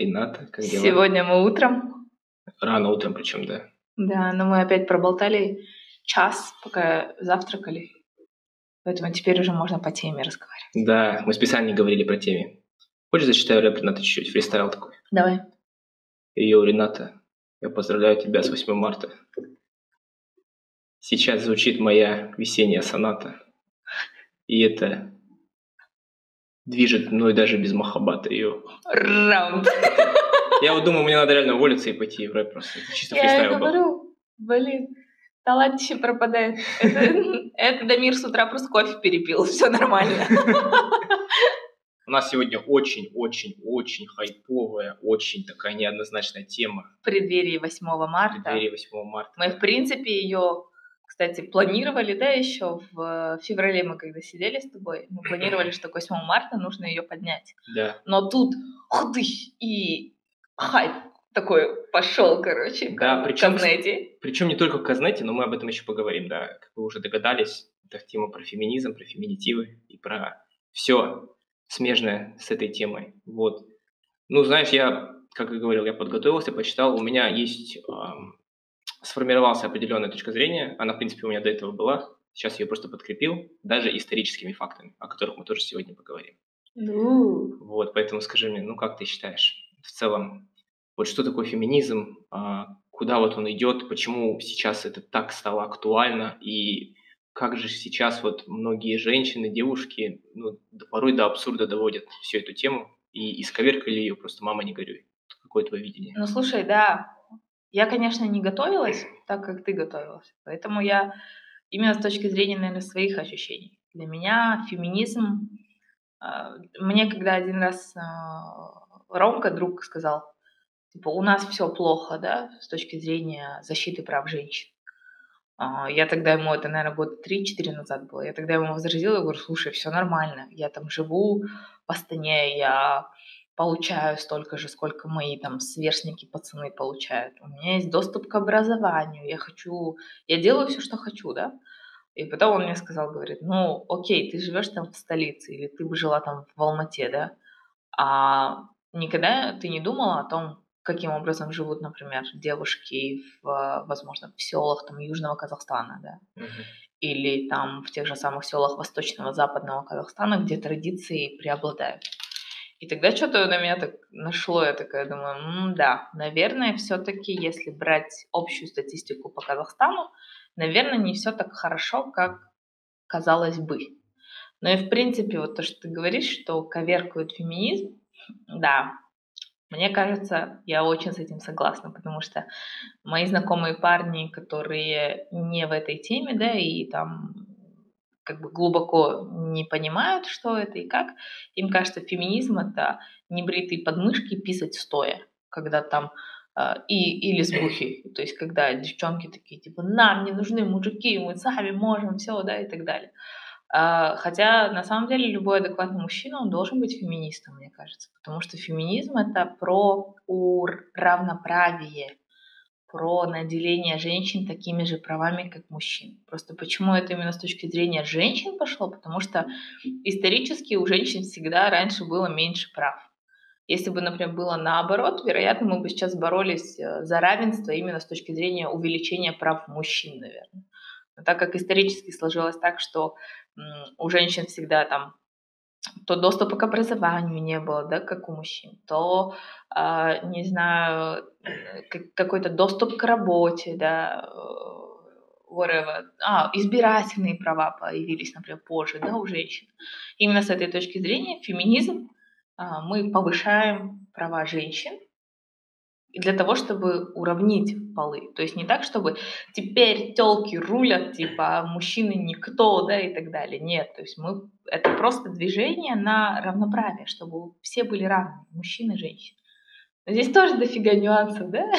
Рената, как дела? Сегодня мы утром. Рано утром причем, да. Да, но мы опять проболтали час, пока завтракали. Поэтому теперь уже можно по теме разговаривать. Да, мы специально не говорили про теме. Хочешь, зачитаю рэп Рената чуть-чуть, фристайл такой? Давай. Йоу, Рената, я поздравляю тебя с 8 марта. Сейчас звучит моя весенняя соната. И это движет мной даже без махабата. Йоу. Раунд. Я вот думаю, мне надо реально уволиться и пойти в рэп просто. Чисто Я говорю, блин, талантище пропадает. Это, это Дамир с утра просто кофе перепил, все нормально. У нас сегодня очень-очень-очень хайповая, очень такая неоднозначная тема. В преддверии 8 В марта. преддверии 8 марта. Мы, в принципе, ее, кстати, планировали, да, еще в феврале мы когда сидели с тобой, мы планировали, что к 8 марта нужно ее поднять. Да. Но тут худыщ и хайп такой пошел, короче, Да, причем- Казнете. Причем не только в Казнете, но мы об этом еще поговорим, да. Как вы уже догадались, это тема про феминизм, про феминитивы и про все смежное с этой темой. Вот. Ну, знаешь, я, как и говорил, я подготовился, почитал. У меня есть, ам, сформировалась определенная точка зрения. Она, в принципе, у меня до этого была. Сейчас я ее просто подкрепил, даже историческими фактами, о которых мы тоже сегодня поговорим. Ну, Вот, поэтому скажи мне, ну как ты считаешь в целом, вот что такое феминизм, а, куда вот он идет, почему сейчас это так стало актуально и как же сейчас вот многие женщины, девушки, ну, порой до абсурда доводят всю эту тему и исковеркали ее, просто мама не горюй. Какое твое видение? Ну, слушай, да, я, конечно, не готовилась так, как ты готовилась. Поэтому я именно с точки зрения, наверное, своих ощущений. Для меня феминизм... а, Мне когда один раз а, Ромка, друг, сказал, типа, у нас все плохо, да, с точки зрения защиты прав женщин. А, Я тогда ему, это, наверное, года 3-4 назад было, я тогда ему возразила, я говорю, слушай, все нормально, я там живу в Астане, я получаю столько же, сколько мои там сверстники, пацаны получают. У меня есть доступ к образованию, я хочу, я делаю все, что хочу, да. И потом он мне сказал, говорит, ну, окей, ты живешь там в столице, или ты бы жила там в Алмате, да, а никогда ты не думала о том, каким образом живут, например, девушки в, возможно, в селах там Южного Казахстана, да, Мгм. или там в тех же самых селах Восточного, Западного Казахстана, где традиции преобладают. И тогда что-то на меня так нашло, я такая думаю, «М, да, наверное, все-таки, если брать общую статистику по Казахстану, наверное, не все так хорошо, как казалось бы. Но и в принципе, вот то, что ты говоришь, что коверкует феминизм, да, мне кажется, я очень с этим согласна, потому что мои знакомые парни, которые не в этой теме, да, и там как бы глубоко не понимают, что это и как, им кажется, феминизм это небритые подмышки писать стоя, когда там э, и или сбухи, то есть когда девчонки такие типа нам не нужны мужики, мы сами можем все, да и так далее. А, Хотя на самом деле любой адекватный мужчина он должен быть феминистом, мне кажется, потому что феминизм это про ур- равноправие, про наделение женщин такими же правами, как мужчин. Просто почему это именно с точки зрения женщин пошло? Потому что исторически у женщин всегда раньше было меньше прав. Если бы, например, было наоборот, вероятно, мы бы сейчас боролись э, за равенство именно с точки зрения увеличения прав мужчин, наверное. Но так как исторически сложилось так, что у женщин всегда там то доступа к образованию не было, да, как у мужчин, то, а, не знаю, э, как- какой-то доступ к работе, да, э, whatever. А, избирательные права появились, например, позже, да, у женщин. Именно с этой точки зрения феминизм, а, мы повышаем права женщин, для того, чтобы уравнить полы. То есть не так, чтобы теперь телки рулят, типа, а мужчины никто, да, и так далее. Нет, то есть мы... Это просто движение на равноправие, чтобы все были равны, мужчины и женщины. Здесь тоже дофига нюансов, да?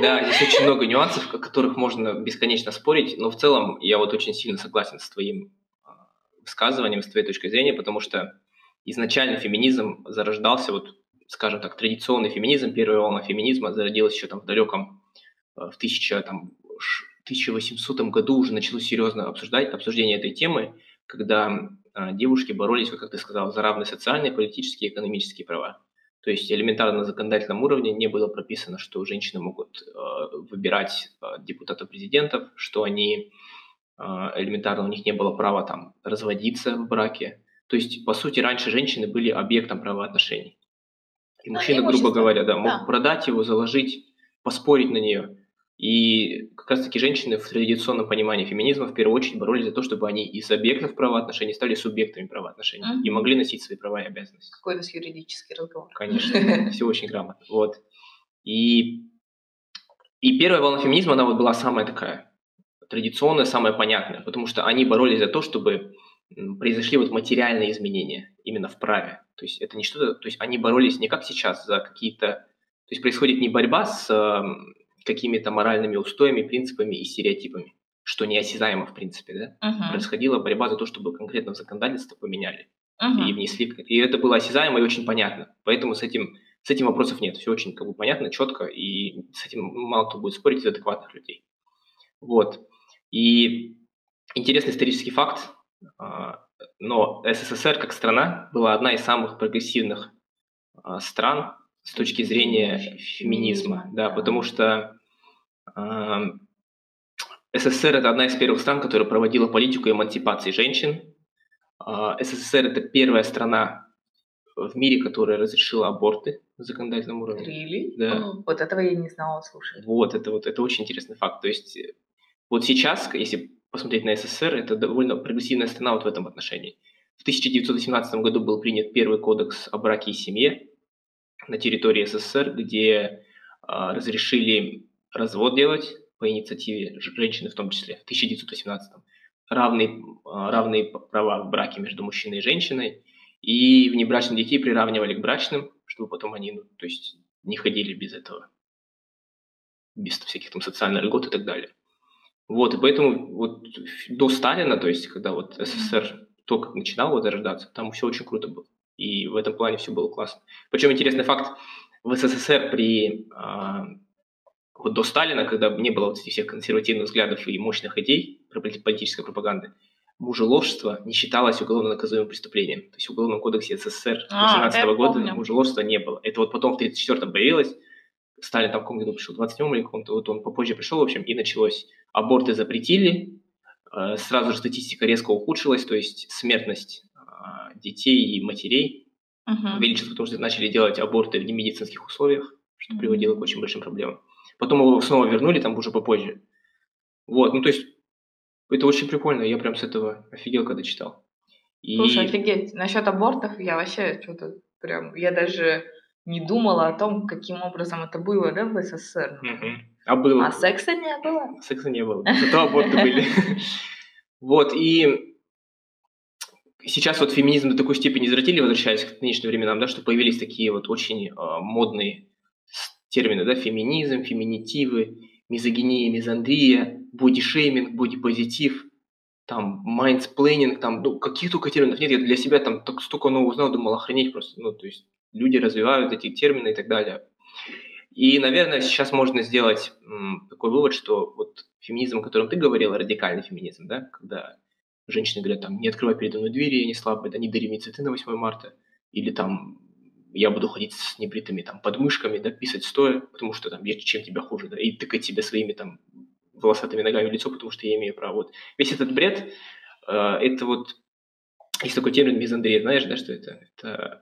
Да, здесь очень много нюансов, о которых можно бесконечно спорить, но в целом я вот очень сильно согласен с твоим а, высказыванием, с твоей точкой зрения, потому что изначально феминизм зарождался, вот, скажем так, традиционный феминизм, первая волна феминизма зародилась еще там в далеком, в 1000, там, ш- 1800 году уже началось серьезно обсуждать, обсуждение этой темы, когда а, девушки боролись, как ты сказал, за равные социальные, политические и экономические права. То То есть элементарно на законодательном уровне не было прописано, что женщины могут э, выбирать э, депутатов-президентов, что они э, элементарно у них не было права там разводиться в браке. То есть, по сути, раньше женщины были объектом правоотношений. И мужчина, грубо говоря, да, мог да. продать его, заложить, поспорить на нее. И как раз-таки женщины в традиционном понимании феминизма в первую очередь боролись за то, чтобы они из объектов правоотношений стали субъектами правоотношений mm-hmm. и могли носить свои права и обязанности. Какой-то юридический разговор. Конечно, все очень грамотно. Вот. И, и первая волна феминизма, она вот была самая такая традиционная, самая понятная, потому что они боролись за то, чтобы произошли вот материальные изменения именно в праве. То есть это не что-то, то есть они боролись не как сейчас за какие-то, то есть происходит не борьба с какими-то моральными устоями, принципами и стереотипами, что неосязаемо в принципе, да? Uh-huh. Происходила борьба за то, чтобы конкретно законодательство поменяли uh-huh. и внесли, и это было осязаемо и очень понятно. Поэтому с этим с этим вопросов нет, все очень как бы понятно, четко, и с этим мало кто будет спорить из адекватных людей. Вот. И интересный исторический факт, а, но СССР как страна была одна из самых прогрессивных а, стран с точки зрения феминизма, да, потому что СССР – это одна из первых стран, которая проводила политику эмансипации женщин. А, СССР – это первая страна в мире, которая разрешила аборты на законодательном уровне. Really? Да. Oh, вот этого я не знала, слушай. Вот, это вот это очень интересный факт. То есть вот сейчас, если посмотреть на СССР, это довольно прогрессивная страна вот в этом отношении. В 1918 году был принят первый кодекс о браке и семье на территории СССР, где э, разрешили развод делать по инициативе женщины в том числе в 1918 равные, а, равные права в браке между мужчиной и женщиной, и внебрачных детей приравнивали к брачным, чтобы потом они, ну, то есть, не ходили без этого, без всяких там социальных льгот и так далее. Вот, и поэтому вот до Сталина, то есть, когда вот СССР только начинал вот зарождаться, там все очень круто было. И в этом плане все было классно. Причем интересный факт, в СССР при а, вот до Сталина, когда не было вот этих всех консервативных взглядов и мощных идей про политической пропаганды, мужеложество не считалось уголовно наказуемым преступлением. То есть в Уголовном кодексе СССР 18 -го года помню. мужеложства не было. Это вот потом в 34-м появилось, Сталин там в каком году пришел, в 27-м или каком-то, вот он попозже пришел, в общем, и началось. Аборты запретили, э, сразу же статистика резко ухудшилась, то есть смертность э, детей и матерей uh-huh. увеличилась, потому что начали делать аборты в немедицинских условиях, что приводило к очень большим проблемам. Потом его снова вернули, там уже попозже. Вот, ну то есть это очень прикольно, я прям с этого офигел, когда читал. И... Слушай, офигеть, насчет абортов я вообще что-то прям, я даже не думала о том, каким образом это было, да, в СССР. А было. А секса не было? Секса не было, зато аборты были. Вот, и сейчас вот феминизм до такой степени извратили, возвращаясь к нынешним временам, да, что появились такие вот очень э, модные термины, да, феминизм, феминитивы, мизогиния, мизандрия, бодишейминг, бодипозитив, там, менсплейнинг, там, ну, каких только терминов нет, я для себя там так столько нового узнал, думал, охренеть просто, ну, то есть люди развивают эти термины и так далее. И, наверное, сейчас можно сделать такой вывод, что вот феминизм, о котором ты говорила, радикальный феминизм, да, когда женщины говорят, там, не открывай передо мной двери, я не слабая, да, не дари мне цветы на 8 марта, или там я буду ходить с небритыми там подмышками, да, писать стоя, потому что там я чем тебя хуже, да, и тыкать тебя своими там волосатыми ногами в лицо, потому что я имею право. Вот. Весь этот бред, э, это вот, есть такой термин мизандрия, знаешь, да, что это? Это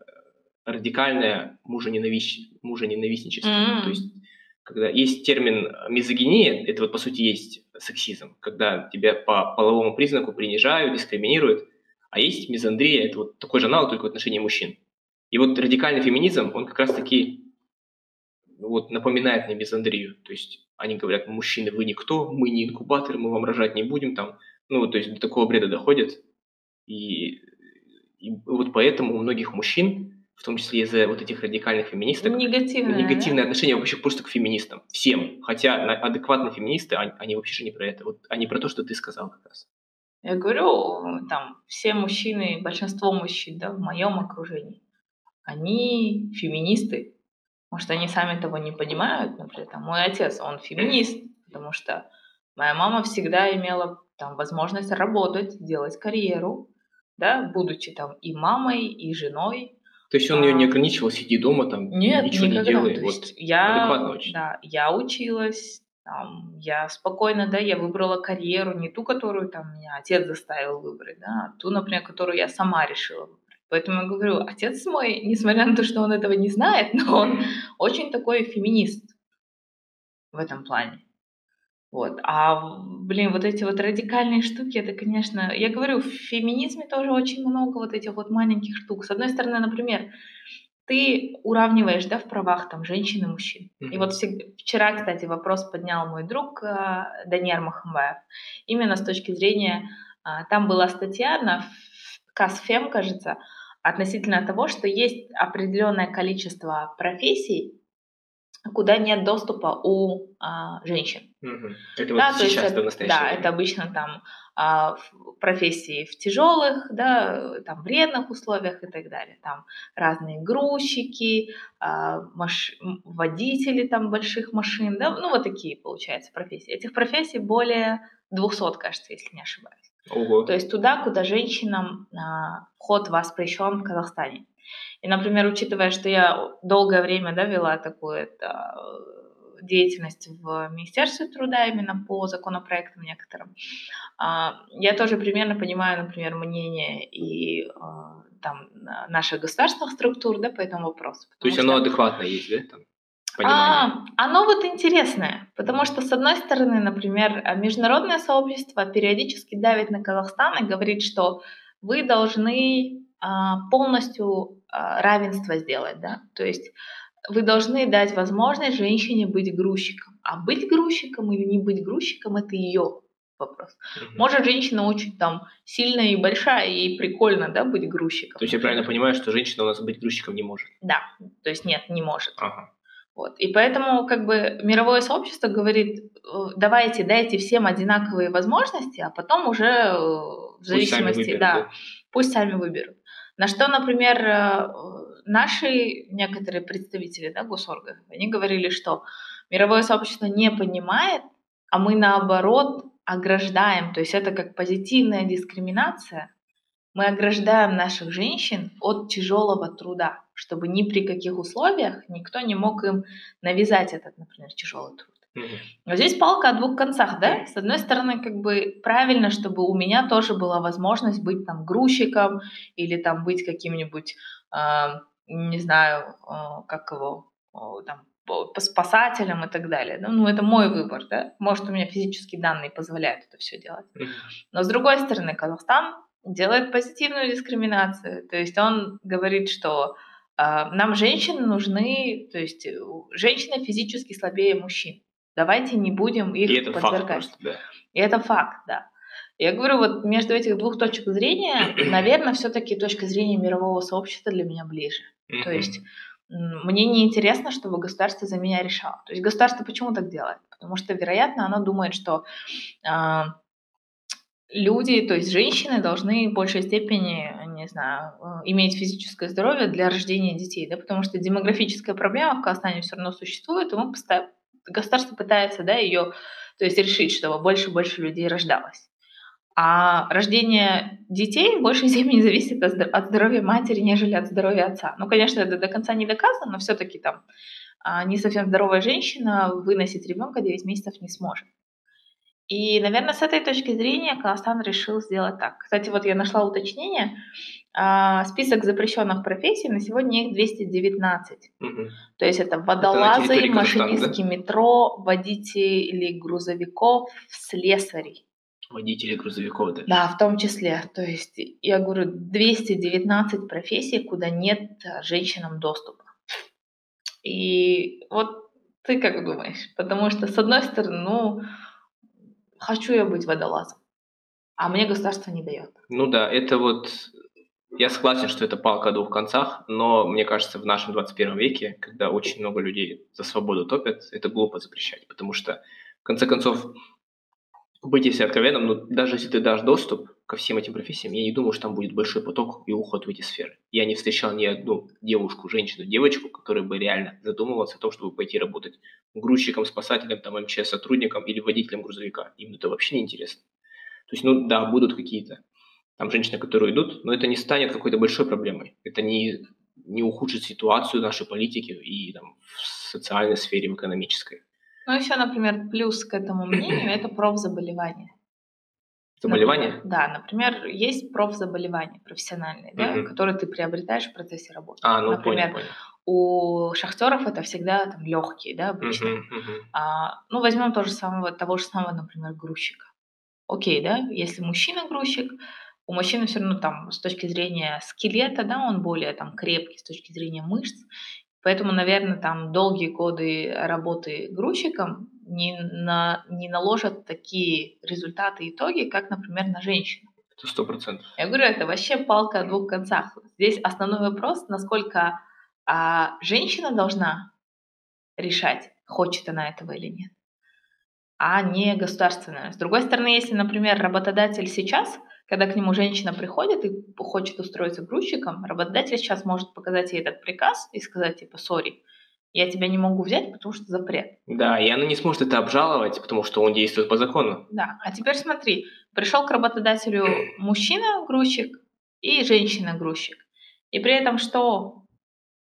радикальное мужененавис... мужененавистничество. Mm-hmm. То есть, когда есть термин мизогиния, это вот по сути есть сексизм, когда тебя по половому признаку принижают, дискриминируют, а есть мизандрия, это вот такой же аналог, только в отношении мужчин. И вот радикальный феминизм, он как раз-таки вот напоминает мне мизандрию. То есть они говорят, мужчины, вы никто, мы не инкубаторы, мы вам рожать не будем там. Ну, то есть до такого бреда доходят. И, и вот поэтому у многих мужчин, в том числе из-за вот этих радикальных феминисток, негативное, негативное да? отношение вообще просто к феминистам. Всем. Хотя адекватные феминисты, они, они вообще же не про это. Вот они про то, что ты сказал как раз. Я говорю, там, все мужчины, большинство мужчин, да, в моем окружении, они феминисты. Может, они сами того не понимают, например, там, мой отец, он феминист, потому что моя мама всегда имела там возможность работать, делать карьеру, да, будучи там и мамой, и женой, То есть он ее не а. ограничивал, сиди дома, там, Нет, ничего никогда. не делай. То вот, я, очень. Да, я училась, там, я спокойно, да, я выбрала карьеру, не ту, которую там меня отец заставил выбрать, да, а ту, например, которую я сама решила выбрать. Поэтому я говорю, отец мой, несмотря на то, что он этого не знает, но он очень такой феминист в этом плане. Вот. А, блин, вот эти вот радикальные штуки, это, конечно, я говорю, в феминизме тоже очень много вот этих вот маленьких штук. С одной стороны, например, ты уравниваешь, да, в правах там женщин и мужчин. Mm-hmm. И вот вчера, кстати, вопрос поднял мой друг э, Даниэр Махамбаев. Именно с точки зрения, э, там была статья на КАСФЕМ, кажется, относительно того, что есть определенное количество профессий, куда нет доступа у а, женщин. Угу. Это да, вот сейчас, это, в настоящее Да, время. это обычно там а, профессии в тяжелых, да, там вредных условиях и так далее. Там разные грузчики, а, маш... водители там больших машин, да, ну вот такие получается профессии. Этих профессий более 200, кажется, если не ошибаюсь. Ого. То есть туда, куда женщинам а, вход воспрещен в Казахстане. И, например, учитывая, что я долгое время да, вела такую это, деятельность в Министерстве труда именно по законопроектам некоторым, а, я тоже примерно понимаю, например, мнение и а, там, наших государственных структур да, по этому вопросу. То есть что... оно адекватно есть, да? Там? А, оно вот интересное, потому что, с одной стороны, например, международное сообщество периодически давит на Казахстан и говорит, что вы должны а, полностью а, равенство сделать, да, то есть вы должны дать возможность женщине быть грузчиком. А быть грузчиком или не быть грузчиком – это ее вопрос. Угу. Может, женщина очень там сильная и большая, и прикольно, да, быть грузчиком. То есть я правильно понимаю, что женщина у нас быть грузчиком не может? Да, то есть нет, не может. Ага. Вот. И поэтому как бы мировое сообщество говорит, э, давайте дайте всем одинаковые возможности, а потом уже э, в зависимости, выберут, да, да, пусть сами выберут. На что, например, э, наши некоторые представители да, госорганов, они говорили, что мировое сообщество не понимает, а мы наоборот ограждаем, то есть это как позитивная дискриминация, мы ограждаем наших женщин от тяжелого труда, чтобы ни при каких условиях никто не мог им навязать этот, например, тяжелый труд. Но здесь палка о двух концах, да? С одной стороны, как бы правильно, чтобы у меня тоже была возможность быть там грузчиком или там быть каким-нибудь, э, не знаю, э, как его, э, там, спасателем и так далее. Ну, это мой выбор, да? Может, у меня физические данные позволяют это все делать. Но с другой стороны, Казахстан делает позитивную дискриминацию. То есть он говорит, что нам женщины нужны, то есть женщины физически слабее мужчин. Давайте не будем их И это подвергать. Факт просто, да. И это факт, да. Я говорю, вот между этих двух точек зрения, наверное, все-таки точка зрения мирового сообщества для меня ближе. То есть мне не интересно, чтобы государство за меня решало. То есть государство почему так делает? Потому что, вероятно, оно думает, что э, люди, то есть женщины, должны в большей степени, не знаю, э, иметь физическое здоровье для рождения детей, да, потому что демографическая проблема в Казахстане все равно существует, и мы постоянно, государство пытается, да, ее, то есть решить, чтобы больше и больше людей рождалось. А рождение детей в большей степени зависит от здоровья матери, нежели от здоровья отца. Ну, конечно, это до конца не доказано, но все-таки там а, не совсем здоровая женщина выносить ребенка 9 месяцев не сможет. И, наверное, с этой точки зрения Казахстан решил сделать так. Кстати, вот я нашла уточнение. А, список запрещенных профессий на сегодня их 219. Угу. То есть это водолазы, это машинистки да? метро, водители грузовиков, слесари. Водители грузовиков, да? Да, в том числе. То есть я говорю, 219 профессий, куда нет женщинам доступа. И вот ты как думаешь? Потому что, с одной стороны, ну, хочу я быть водолазом, а мне государство не дает. Ну да, это вот я согласен, что это палка о двух концах, но мне кажется, в нашем 21 веке, когда очень много людей за свободу топят, это глупо запрещать, потому что, в конце концов, быть если откровенным, ну, даже если ты дашь доступ ко всем этим профессиям, я не думаю, что там будет большой поток и уход в эти сферы. Я не встречал ни одну девушку, женщину, девочку, которая бы реально задумывалась о том, чтобы пойти работать грузчиком, спасателем, там, МЧС сотрудником или водителем грузовика. Им это вообще не интересно. То есть, ну да, будут какие-то там женщины, которые идут, но это не станет какой-то большой проблемой. Это не не ухудшить ситуацию нашей политики и там, в социальной сфере, в экономической. Ну, еще, например, плюс к этому мнению – это профзаболевания. Заболевания? Да, например, есть профзаболевания профессиональные, да, Мгм. которые ты приобретаешь в процессе работы. А, ну Например, понял, понял. У шахтеров это всегда там легкие, да, обычно. Мгм, мгм. А, ну, возьмем то же самого, того же самого, например, грузчика. Окей, да, если мужчина грузчик, у мужчины все равно там с точки зрения скелета, да, он более там крепкий с точки зрения мышц, поэтому, наверное, там долгие годы работы грузчиком не, на, не наложат такие результаты и итоги, как, например, на женщину. Это сто процентов. Я говорю, это вообще палка о двух концах. Здесь основной вопрос, насколько а, женщина должна решать, хочет она этого или нет, а не государственная. С другой стороны, если, например, работодатель сейчас, когда к нему женщина приходит и хочет устроиться грузчиком, работодатель сейчас может показать ей этот приказ и сказать, типа, сори, я тебя не могу взять, потому что запрет. Да, и она не сможет это обжаловать, потому что он действует по закону. Да, а теперь смотри, пришел к работодателю мужчина-грузчик и женщина-грузчик. И при этом что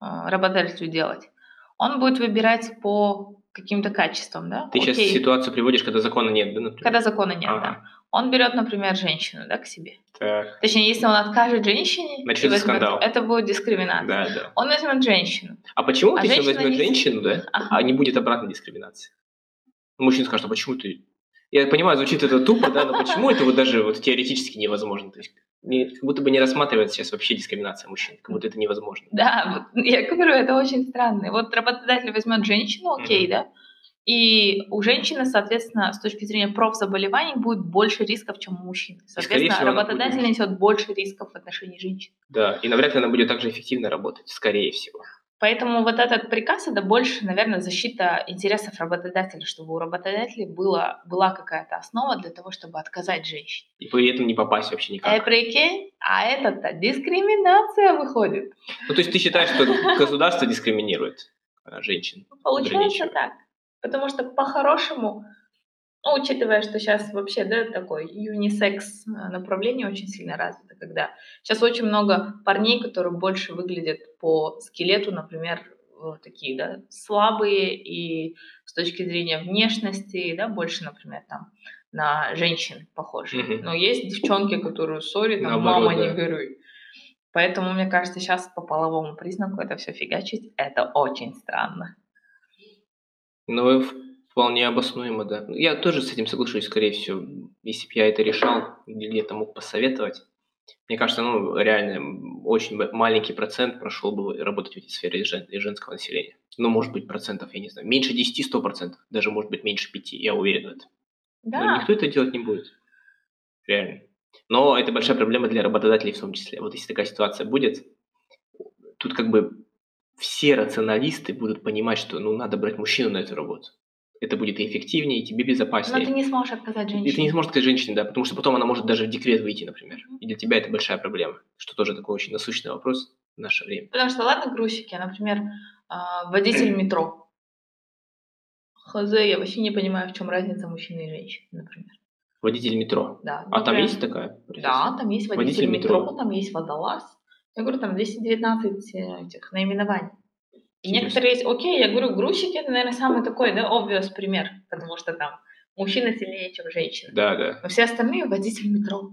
э, работодателю делать? Он будет выбирать по каким-то качествам, да? Ты сейчас Окей, ситуацию приводишь, когда закона нет, да, например? Когда закона нет, Ага. да. Он берет, например, женщину, да, к себе. Так, Точнее, если он откажет женщине, Начнется скандал. это будет дискриминация. да, да. Он возьмет женщину. А почему, А вот если возьмет не- женщину, да, Ага. а не будет обратной дискриминации? Мужчина скажет, а почему ты... Я понимаю, звучит это тупо, да, но почему это вот даже вот теоретически невозможно? То есть не- как будто бы не рассматривается сейчас вообще дискриминация мужчин, как будто это невозможно. Да, вот я говорю, это очень странно. Вот работодатель возьмет женщину, окей, Мгм. да, и у женщины, соответственно, с точки зрения профзаболеваний будет больше рисков, чем у мужчин. Соответственно, всего, работодатель будет- несет больше рисков в отношении женщин. Да, и навряд ли она будет так же эффективно работать, скорее всего. Поэтому вот этот приказ это больше, наверное, защита интересов работодателя, чтобы у работодателя была, была какая-то основа для того, чтобы отказать женщине. И при этом не попасть вообще Э, никак. прикинь, а это-то дискриминация выходит. Ну, то есть ты считаешь, что государство дискриминирует а, женщин? Получается так. Потому что по-хорошему, ну, учитывая, что сейчас вообще, да, такой юнисекс э, направление очень сильно развито, когда сейчас очень много парней, которые больше выглядят по скелету, например, вот такие, да, слабые и с точки зрения внешности, да, больше, например, там на женщин похожи. Мгм. Но есть девчонки, которые, сори, там, Наоборот, мама, не да. горюй. Поэтому, мне кажется, сейчас по половому признаку это все фигачить, это очень странно. Ну, вполне обоснуемо, да. Ну, Я тоже с этим соглашусь, скорее всего. Если бы я это решал, или где-то мог посоветовать, мне кажется, ну, реально, очень маленький процент прошел бы работать в этой сфере жен- женского населения. Ну, может быть, процентов, я не знаю, меньше 10-100 процентов, даже, может быть, меньше 5, я уверен в этом. Но Да, никто это делать не будет. Реально. Но это большая проблема для работодателей в том числе. Вот если такая ситуация будет, тут как бы все рационалисты будут понимать, что ну надо брать мужчину на эту работу. Это будет и эффективнее, и тебе но безопаснее. ты не сможешь отказать И ты не женщине. сможешь сказать женщине, да, потому что потом она может даже в декрет выйти, например. И для тебя это большая проблема, что тоже такой очень насущный вопрос в наше время. Потому что, ладно, грузчики, а, например, а, водитель метро. Хз, я вообще не понимаю, в чем разница мужчины и женщины, например. Водитель метро. Да, А там есть такая? Да, там есть водитель, Водитель метро, метро. там есть водолаз. Я говорю, там 219 э, этих наименований. И Интересно. некоторые есть, окей, я говорю, грузчики это, наверное, самый такой, да, obvious пример, потому что там мужчина сильнее, чем женщина. Да, да. Но все остальные водитель метро.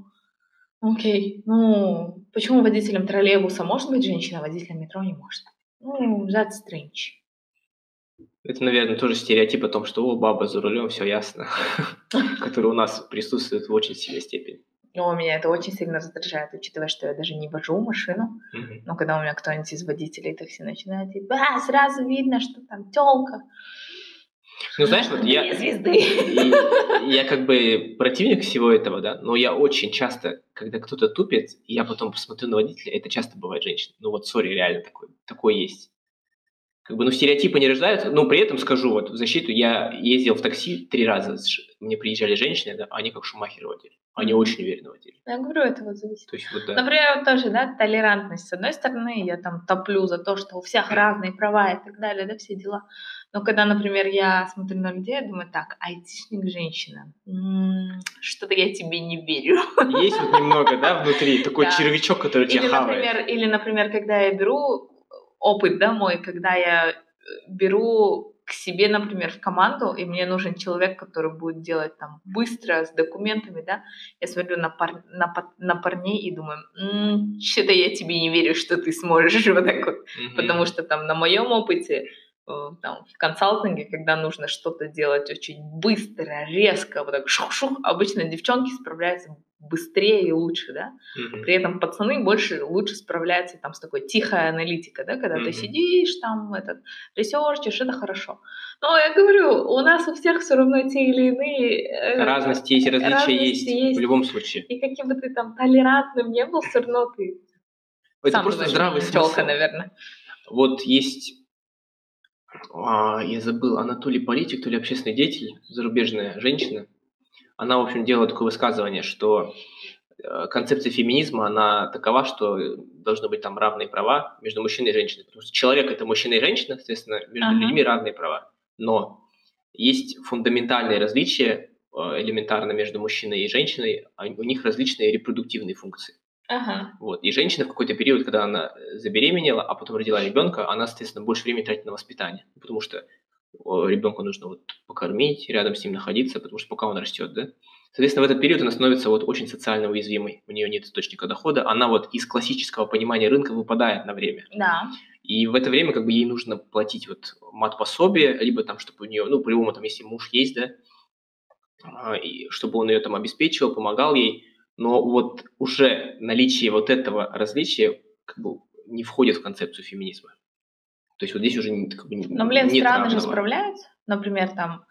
Окей, ну, почему водителем троллейбуса может быть женщина, а водителем метро не может? Ну, that's strange. Это, наверное, тоже стереотип о том, что о, баба за рулем, все ясно, который у нас присутствует в очень сильной степени. Но меня это очень сильно раздражает, учитывая, что я даже не вожу машину. Но когда у меня кто-нибудь из водителей такси начинает, типа, а, сразу видно, что там телка. Ну, знаешь, вот я, звезды. я как бы противник всего этого, да, но я очень часто, когда кто-то тупит, я потом посмотрю на водителя, это часто бывает женщина. Ну вот, сори, реально такой, такой есть. Как бы, ну, стереотипы не рождаются, но при этом скажу, вот, в защиту, я ездил в такси три раза, мне приезжали женщины, да, они как шумахеры водили. Они очень уверенно водили. Я говорю, это вот зависит. То есть, вот, да. Например, вот тоже, да, толерантность. С одной стороны, я там топлю за то, что у всех разные права и так далее, да, все дела. Но когда, например, я смотрю на людей, я думаю, так, айтишник женщина, что-то я тебе не верю. Есть вот немного, да, внутри, такой Да. червячок, который тебя Или, хавает. например, или, например, когда я беру опыт, да, мой, когда я беру к себе, например, в команду, и мне нужен человек, который будет делать там быстро, с документами, да, я смотрю на, пар... на, на парней и думаю, что-то я тебе не верю, что ты сможешь вот так вот, mm-hmm. потому что там на моем опыте там, в консалтинге, когда нужно что-то делать очень быстро, резко, вот так шух-шух, обычно девчонки справляются быстрее и лучше, да. Mm-hmm. При этом пацаны больше лучше справляются там с такой тихой аналитикой, да, когда mm-hmm. ты сидишь там этот ресерчишь, это хорошо. Но я говорю, у нас у всех все равно те или иные э, разности есть, различия разности есть, есть в любом случае. И каким бы ты там толерантным не был, все равно ты это сам просто здравый смысл. наверное. Вот есть я забыл, Анатолий Политик, то ли общественный деятель, зарубежная женщина, она, в общем, делала такое высказывание, что э, концепция феминизма, она такова, что должны быть там равные права между мужчиной и женщиной. Потому что человек – это мужчина и женщина, соответственно, между ага. людьми равные права. Но есть фундаментальные различия э, элементарно между мужчиной и женщиной, а у них различные репродуктивные функции. Ага. Вот. И женщина в какой-то период, когда она забеременела, а потом родила ребенка, она, соответственно, больше времени тратит на воспитание. Потому что ребенку нужно вот покормить, рядом с ним находиться, потому что пока он растет, да. Соответственно, в этот период она становится вот очень социально уязвимой. У нее нет источника дохода, она вот из классического понимания рынка выпадает на время. Да. И в это время как бы ей нужно платить вот мат-пособие, либо там, чтобы у нее, ну, по-любому там, если муж есть, да, а, и чтобы он ее там обеспечивал, помогал ей, но вот уже наличие вот этого различия как бы не входит в концепцию феминизма. То есть вот здесь уже как бы, Но, блин, нет страны равного. же справляются. Например, там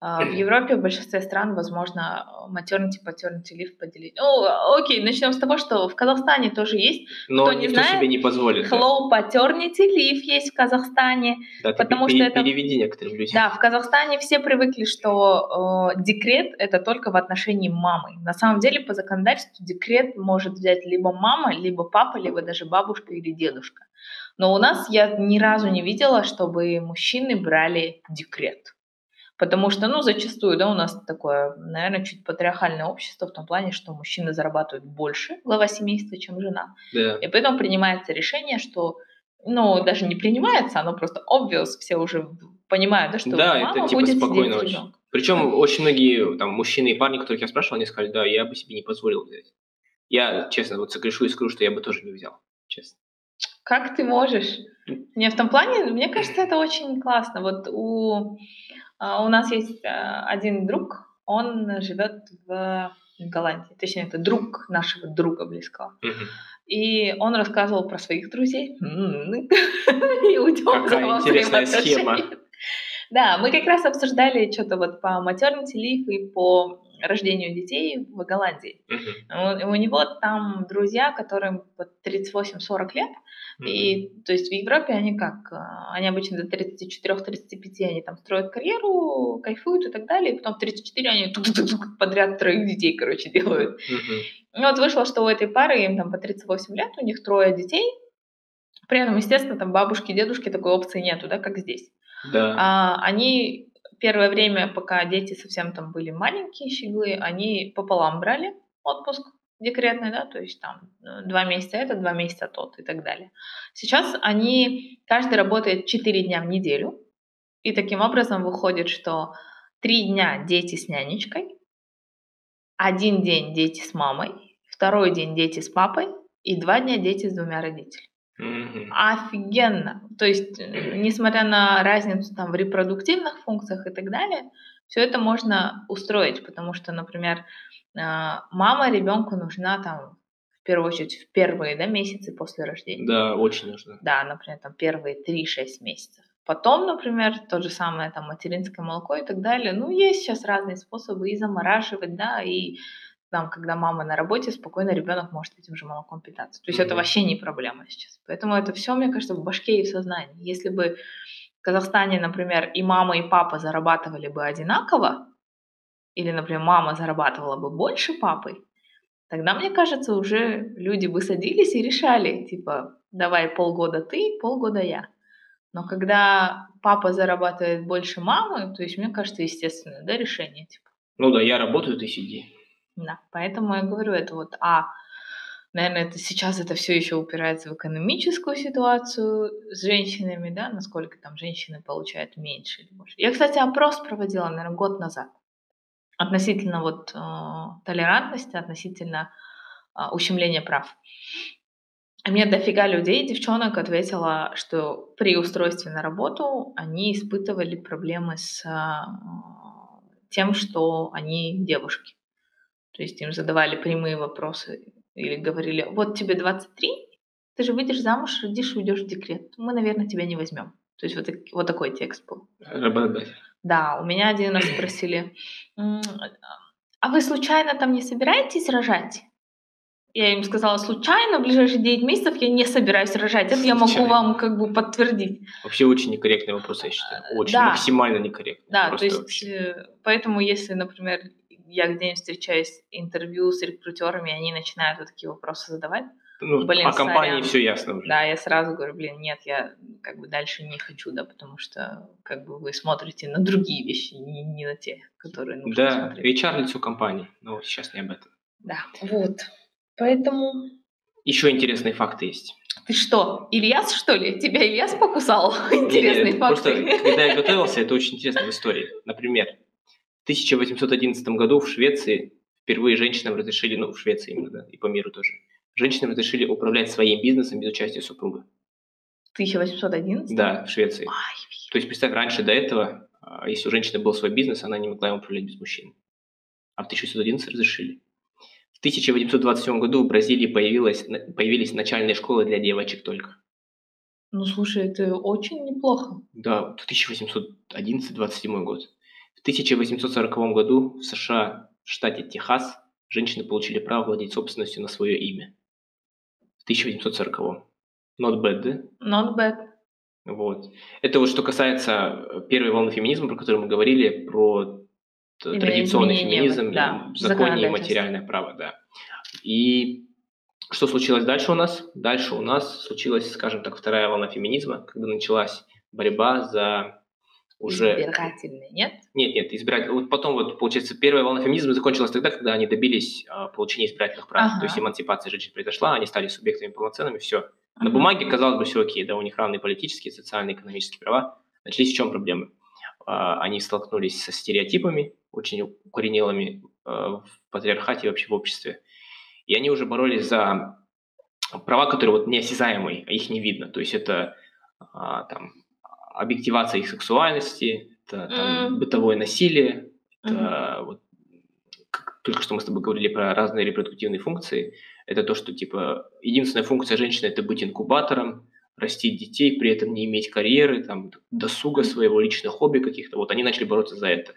в Европе в большинстве стран возможно maternity, paternity leave поделить. Ну, окей, начнем с того, что в Казахстане тоже есть. Но Кто никто не знает, себе не позволит. Hello, да. paternity leave есть в Казахстане. Да, потому ты что это... переведи некоторым людям. Да, в Казахстане все привыкли, что э, декрет это только в отношении мамы. На самом деле по законодательству декрет может взять либо мама, либо папа, либо даже бабушка или дедушка. Но у нас я ни разу не видела, чтобы мужчины брали декрет. Потому что, ну, зачастую, да, у нас такое, наверное, чуть патриархальное общество в том плане, что мужчины зарабатывают больше, глава семейства, чем жена. Да. И поэтому принимается решение, что, ну, даже не принимается, оно просто obvious, все уже понимают, да, что да, мама это, типа, будет спокойно очень. Ребенка. Причем очень многие там мужчины и парни, которых я спрашивал, они сказали, да, я бы себе не позволил взять. Я, честно, вот согрешу и скажу, что я бы тоже не взял, честно. Как ты можешь? Не в том плане, мне кажется, это очень классно. Вот у, а, у нас есть а, один друг, он живет в Голландии. Точнее, это друг нашего друга близкого. И он рассказывал про своих друзей. И Какая интересная схема. Да, мы как раз обсуждали что-то вот по maternity leave и по рождению детей в Голландии. Uh-huh. У, у него там друзья, которым 38-40 лет, uh-huh. и то есть в Европе они как, а, они обычно до 34-35 они там строят карьеру, кайфуют и так далее, и потом в 34 они подряд троих детей, короче, делают. Uh-huh. И вот вышло, что у этой пары им там по 38 лет, у них трое детей, при этом, естественно, там бабушки, дедушки такой опции нету, да, как здесь. Да. А, они первое время, пока дети совсем там были маленькие, щеглы, они пополам брали отпуск декретный, да, то есть там э, два месяца это, два месяца тот и так далее. Сейчас они, каждый работает четыре дня в неделю, и таким образом выходит, что три дня дети с нянечкой, один день дети с мамой, второй день дети с папой и два дня дети с двумя родителями. Mm-hmm. Офигенно. То есть, э, несмотря на разницу там в репродуктивных функциях и так далее, все это можно устроить, потому что, например, а, мама ребенку нужна там в первую очередь в первые да, месяцы после рождения. Да, очень нужно. Да, например, там первые 3-6 месяцев. Потом, например, то же самое там материнское молоко и так далее. Ну, есть сейчас разные способы и замораживать, да, и там, когда мама на работе, спокойно ребенок может этим же молоком питаться. То есть mm-hmm. это вообще не проблема сейчас. Поэтому это все, мне кажется, в башке и в сознании. Если бы в Казахстане, например, и мама, и папа зарабатывали бы одинаково, или, например, мама зарабатывала бы больше папы, тогда, мне кажется, уже люди бы садились и решали, типа, давай полгода ты, полгода я. Но когда папа зарабатывает больше мамы, то есть, мне кажется, естественное да, решение. Типа. Ну да, я работаю, ты сиди. Да, поэтому я говорю, это вот, а наверное, это сейчас это все еще упирается в экономическую ситуацию с женщинами, да, насколько там женщины получают меньше или больше. Я, кстати, опрос проводила, наверное, год назад относительно вот э, толерантности, относительно э, ущемления прав. И мне дофига людей, девчонок, ответила, что при устройстве на работу они испытывали проблемы с э, тем, что они девушки. То есть им задавали прямые вопросы или говорили, вот тебе 23, ты же выйдешь замуж, родишь, уйдешь в декрет. Мы, наверное, тебя не возьмем. То есть вот, вот такой текст был. Работодатель. Да, у меня один раз спросили, а вы случайно там не собираетесь рожать? Я им сказала, случайно, в ближайшие 9 месяцев я не собираюсь рожать. Это я могу вам как бы подтвердить. Вообще очень некорректный вопрос, я считаю. Очень, да. максимально некорректный. Да, Просто то есть, вообще. поэтому если, например, я где-нибудь встречаюсь интервью с рекрутерами, они начинают вот такие вопросы задавать. Ну, блин, по компании все ясно уже. Да, я сразу говорю, блин, нет, я как бы дальше не хочу, да, потому что как бы вы смотрите на другие вещи, не, не на те, которые нужно да, смотреть. Да, HR-лицо компании, но сейчас не об этом. Да, вот. Поэтому... Еще интересные факты есть. Ты что, Ильяс, что ли? Тебя Ильяс покусал? Интересные факты. Просто, когда я готовился, это очень интересная история. Например, 1811 году в Швеции впервые женщинам разрешили, ну, в Швеции именно, да, и по миру тоже, женщинам разрешили управлять своим бизнесом без участия супруга. 1811? Да, в Швеции. Ой, То есть, представь, раньше до этого, а, если у женщины был свой бизнес, она не могла им управлять без мужчин. А в 1811 разрешили. В 1827 году в Бразилии появилась, появились начальные школы для девочек только. Ну, слушай, это очень неплохо. Да, 1811-27 год. В 1840 году в США, в штате Техас, женщины получили право владеть собственностью на свое имя. В 1840 Not bad, да? Not bad. Вот. Это вот что касается первой волны феминизма, про которую мы говорили, про Именно традиционный феминизм, да, законе и материальное право, да. И что случилось дальше у нас? Дальше у нас случилась, скажем так, вторая волна феминизма, когда началась борьба за уже... Избирательный, нет? Нет, нет, избирательный. Вот потом, вот, получается, первая волна феминизма закончилась тогда, когда они добились а, получения избирательных прав. Ага. То есть эмансипация женщин произошла, они стали субъектами полноценными, все. Ага. На бумаге, казалось бы, все окей, да, у них равные политические, социальные, экономические права. Начались в чем проблемы? А, они столкнулись со стереотипами, очень укоренелыми а, в патриархате и вообще в обществе. И они уже боролись за права, которые вот неосязаемые, а их не видно. То есть это а, там объективация их сексуальности, это там, mm. бытовое насилие, это mm-hmm. вот как, только что мы с тобой говорили про разные репродуктивные функции. Это то, что типа единственная функция женщины это быть инкубатором, растить детей, при этом не иметь карьеры, там, досуга своего, личных хобби каких-то. Вот они начали бороться за это.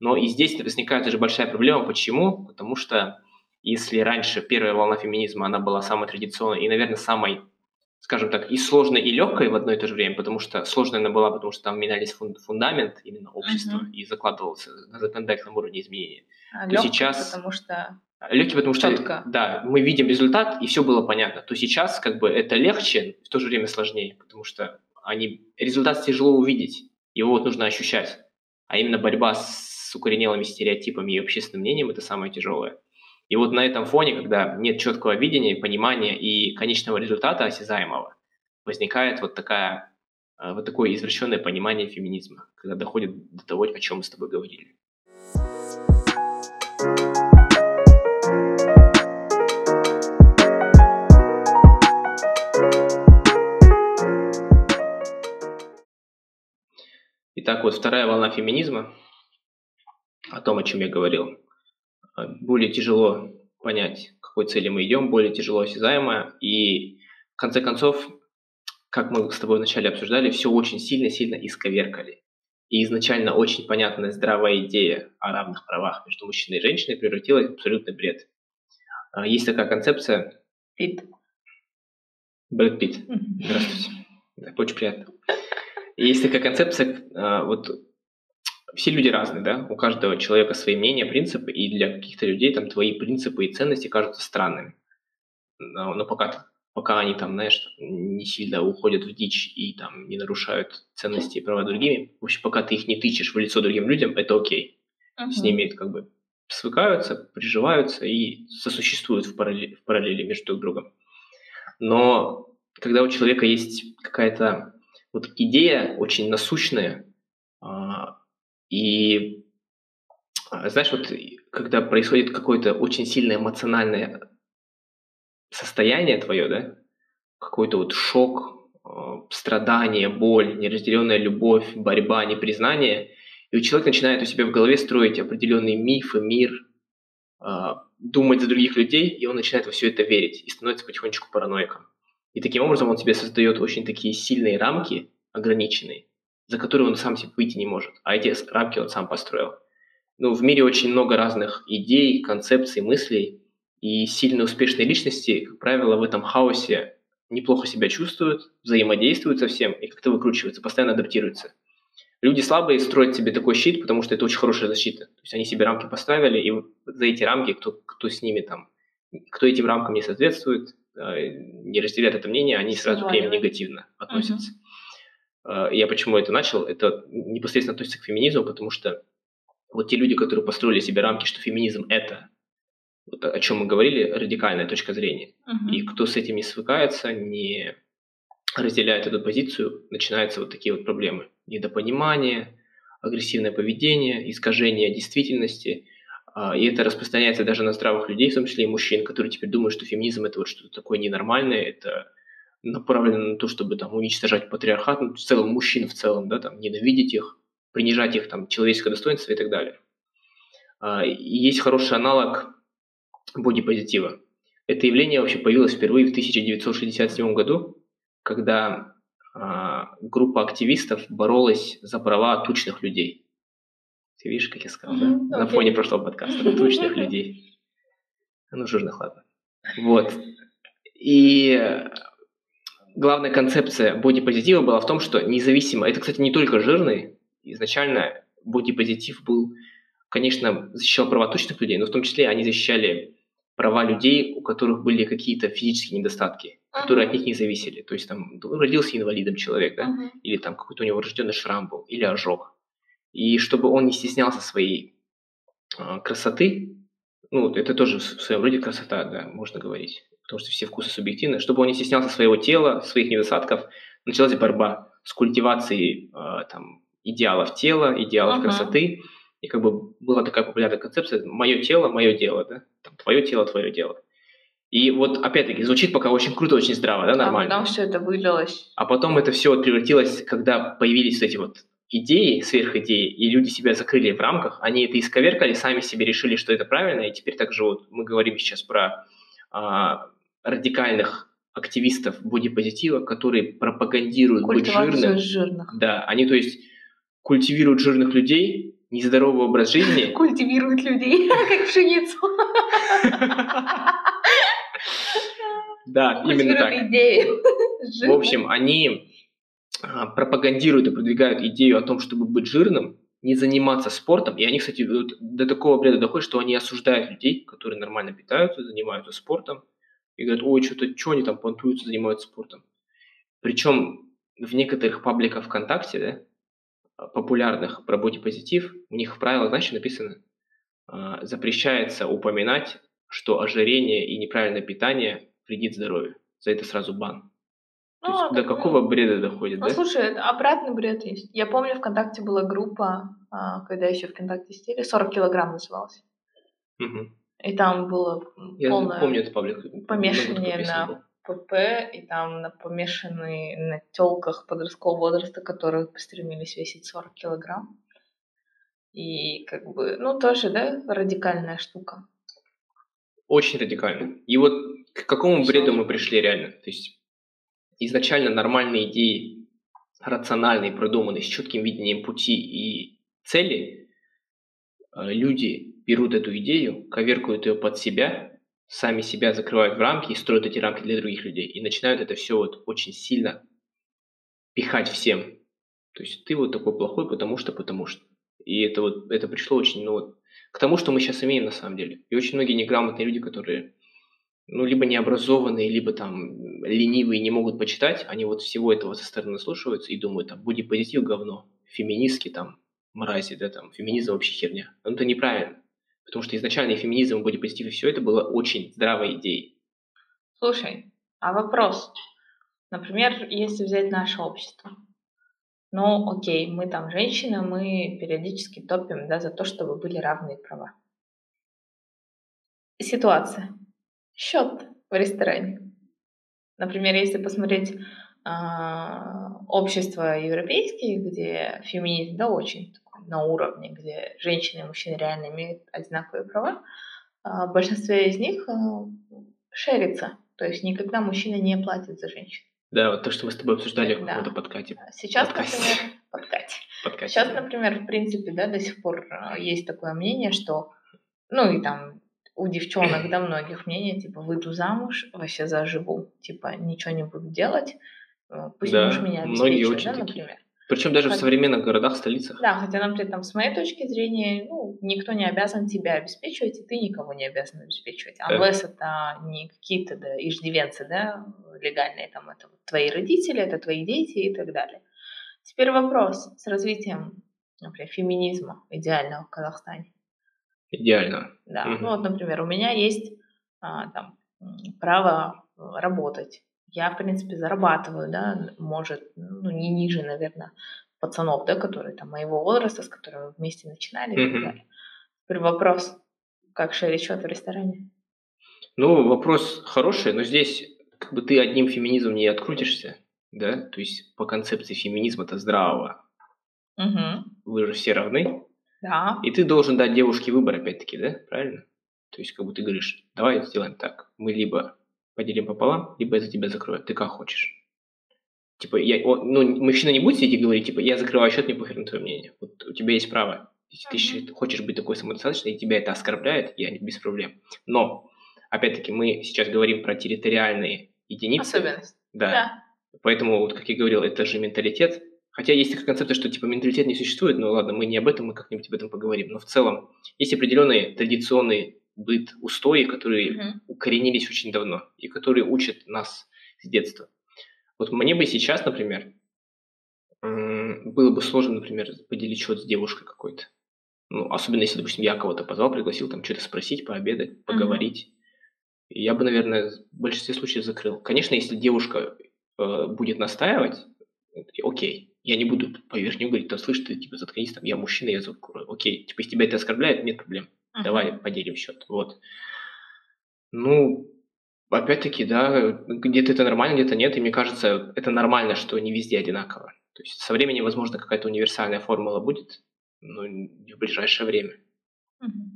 Но и здесь возникает уже большая проблема. Почему? Потому что если раньше первая волна феминизма, она была самой традиционной и, наверное, самой скажем так, и сложной, и легкой в одно и то же время, потому что сложная она была, потому что там менялись фундамент именно общества uh-huh. и закладывался на законодательном уровне изменения. А то сейчас потому что легкий, потому что четко. да, мы видим результат и все было понятно. То сейчас как бы это легче, в то же время сложнее, потому что они результат тяжело увидеть, его вот нужно ощущать, а именно борьба с укоренелыми стереотипами и общественным мнением это самое тяжелое. И вот на этом фоне, когда нет четкого видения, понимания и конечного результата осязаемого, возникает вот, такая, э, вот такое извращенное понимание феминизма, когда доходит до того, о чем мы с тобой говорили. Итак, вот вторая волна феминизма, о том, о чем я говорил, более тяжело понять, к какой цели мы идем, более тяжело осязаемо. И в конце концов, как мы с тобой вначале обсуждали, все очень сильно-сильно исковеркали. И изначально очень понятная здравая идея о равных правах между мужчиной и женщиной превратилась в абсолютный бред. А, есть такая концепция... Пит. Брэд Питт. Здравствуйте. Очень приятно. Есть такая концепция, а, вот все люди разные, да, у каждого человека свои мнения, принципы, и для каких-то людей там твои принципы и ценности кажутся странными. Но, но пока, пока они там, знаешь, не сильно уходят в дичь и там не нарушают ценности и права другими, в общем, пока ты их не тычешь в лицо другим людям, это окей. Uh-huh. С ними как бы свыкаются, приживаются и сосуществуют в параллели, в параллели между друг другом. Но когда у человека есть какая-то вот идея очень насущная, а, и а, знаешь, вот когда происходит какое-то очень сильное эмоциональное состояние твое, да, какой-то вот шок, а, страдание, боль, неразделенная любовь, борьба, непризнание, и у человека начинает у себя в голове строить определенные мифы, мир, а, думать за других людей, и он начинает во все это верить и становится потихонечку параноиком. И таким образом он себе создает очень такие сильные рамки, ограниченные, за которые он сам себе выйти не может. А эти рамки он сам построил. Ну, в мире очень много разных идей, концепций, мыслей, и сильно успешные личности, как правило, в этом хаосе неплохо себя чувствуют, взаимодействуют со всем и как-то выкручиваются, постоянно адаптируются. Люди слабые строят себе такой щит, потому что это очень хорошая защита. То есть они себе рамки поставили, и за эти рамки, кто, кто с ними там, кто этим рамкам не соответствует, э, не разделяет это мнение, они сразу к ним негативно относятся. Uh-huh. Я почему это начал? Это непосредственно относится к феминизму, потому что вот те люди, которые построили себе рамки, что феминизм это, вот о чем мы говорили, радикальная точка зрения. Uh-huh. И кто с этим не свыкается, не разделяет эту позицию, начинаются вот такие вот проблемы. Недопонимание, агрессивное поведение, искажение действительности. А, и это распространяется даже на здравых людей, в том числе и мужчин, которые теперь думают, что феминизм это вот что-то такое ненормальное, это направлено на то, чтобы там уничтожать патриархат, ну, в целом мужчин в целом, да, там ненавидеть их, принижать их там человеческое достоинство и так далее. А, и есть хороший аналог бодипозитива. Это явление вообще появилось впервые в 1967 году когда а, группа активистов боролась за права тучных людей. Ты видишь, как я сказал, да? Okay. На фоне прошлого подкаста. Тучных людей. Ну, жирных, ладно. Вот. И главная концепция бодипозитива была в том, что независимо... Это, кстати, не только жирный. Изначально бодипозитив был, конечно, защищал права тучных людей, но в том числе они защищали права людей, у которых были какие-то физические недостатки которые от них не зависели. То есть там ну, родился инвалидом человек, да, uh-huh. или там какой-то у него рожденный шрам был, или ожог. И чтобы он не стеснялся своей э, красоты, ну, это тоже в своем роде красота, да, можно говорить, потому что все вкусы субъективны, чтобы он не стеснялся своего тела, своих недостатков, началась борьба с культивацией э, там, идеалов тела, идеалов uh-huh. красоты, и как бы была такая популярная концепция «мое тело, мое дело», да, там, твое тело, твое дело. И вот, опять-таки, звучит пока очень круто, очень здраво, да, нормально. А потом все это вылилось. А потом это все превратилось, когда появились эти вот идеи, сверхидеи, и люди себя закрыли в рамках, они это исковеркали, сами себе решили, что это правильно, и теперь также вот мы говорим сейчас про а, радикальных активистов бодипозитива, которые пропагандируют быть жирным. жирных. Да, они, то есть, культивируют жирных людей, нездоровый образ жизни. Культивируют людей, как пшеницу. Да, именно так. В общем, они а, пропагандируют и продвигают идею о том, чтобы быть жирным, не заниматься спортом. И они, кстати, до такого бреда доходят, что они осуждают людей, которые нормально питаются, занимаются спортом, и говорят, ой, что-то, что они там понтуются, занимаются спортом. Причем в некоторых пабликах ВКонтакте, да, популярных про бодипозитив, у них в правилах, знаешь, написано, а, запрещается упоминать, что ожирение и неправильное питание вредит здоровью. За это сразу бан. То есть а, до какого ну, бреда доходит, ну, да? слушай, это обратный бред есть. Я помню, ВКонтакте была группа, а, когда еще ВКонтакте стили, 40 килограмм называлась. Угу. И там было Я полное помню этот паблик. помешание на ПП, и там на помешанные на телках подросткового возраста, которые постремились весить 40 килограмм. И как бы, ну тоже, да, радикальная штука. Очень радикально. И вот к какому бреду мы пришли реально? То есть изначально нормальные идеи, рациональные, продуманные, с четким видением пути и цели, э, люди берут эту идею, коверкуют ее под себя, сами себя закрывают в рамки и строят эти рамки для других людей. И начинают это все вот очень сильно пихать всем. То есть ты вот такой плохой, потому что, потому что. И это вот, это пришло очень, ну вот, к тому, что мы сейчас имеем на самом деле. И очень многие неграмотные люди, которые ну, либо необразованные, либо там ленивые не могут почитать, они вот всего этого со стороны слушаются и думают, там, будет позитив говно, феминистки там, мрази, да, там, феминизм вообще херня. Но это неправильно. Потому что изначально и феминизм, и бодипозитив, и все это было очень здравой идеей. Слушай, а вопрос? Например, если взять наше общество. Ну, окей, мы там женщины, мы периодически топим да, за то, чтобы были равные права. Ситуация. Счет в ресторане. Например, если посмотреть общества европейские, где феминизм да, очень на уровне, где женщины и мужчины реально имеют одинаковые права, в большинстве из них э, шерится. То есть никогда мужчина не платит за женщину. Да, вот то, что мы с тобой обсуждали в каком-то подкате. Сейчас, подкасте. например, подкате. подкате. Сейчас, например, в принципе, да, до сих пор есть такое мнение, что, ну и там у девчонок, да, многих мнение, типа, выйду замуж, вообще заживу, типа, ничего не буду делать, пусть да, муж меня обеспечивает, да, например. Причем даже хотя, в современных городах, столицах. Да, хотя, например, там, с моей точки зрения, ну, никто не обязан тебя обеспечивать, и ты никого не обязан обеспечивать. Unless это не какие-то да, иждивенцы, да, легальные, там, это вот твои родители, это твои дети и так далее. Теперь вопрос с развитием, например, феминизма идеального в Казахстане. Идеально. Да. Угу. Ну вот, например, у меня есть а, там право работать. Я, в принципе, зарабатываю, да, может, ну, не ниже, наверное, пацанов, да, которые там моего возраста, с которыми вместе начинали и так далее. Теперь вопрос, как шерить счет в ресторане? Ну, вопрос хороший, но здесь как бы ты одним феминизмом не открутишься, да, то есть по концепции феминизма-то здравого. Угу. Вы же все равны, да. И ты должен дать девушке выбор, опять-таки, да? Правильно? То есть, как бы ты говоришь, давай сделаем так. Мы либо поделим пополам, либо я за тебя закрою. Ты как хочешь. Типа, я, о, ну, мужчина не будет сидеть и говорить, типа, я закрываю счет, мне похер на твое мнение. Вот у тебя есть право. Если ты хочешь быть такой самодостаточной, и тебя это оскорбляет, я без проблем. Но, опять-таки, мы сейчас говорим про территориальные единицы. Особенность. Да. да. Поэтому, вот как я говорил, это же менталитет, Хотя есть такая концепция, что типа менталитет не существует, но ладно, мы не об этом, мы как-нибудь об этом поговорим. Но в целом есть определенные традиционные быт, устои, которые mm-hmm. укоренились очень давно и которые учат нас с детства. Вот мне бы сейчас, например, было бы сложно, например, поделить счет с девушкой какой-то. Ну, особенно если, допустим, я кого-то позвал, пригласил там что-то спросить, пообедать, поговорить. Mm-hmm. Я бы, наверное, в большинстве случаев закрыл. Конечно, если девушка э, будет настаивать, окей, я не буду поверх нее говорить, то слышь, ты типа заткнись, там, я мужчина, я закрою. Окей, типа, если тебя это оскорбляет, нет проблем. Uh-huh. Давай поделим счет. Вот. Ну, опять-таки, да, где-то это нормально, где-то нет, и мне кажется, это нормально, что не везде одинаково. То есть со временем, возможно, какая-то универсальная формула будет, но не в ближайшее время.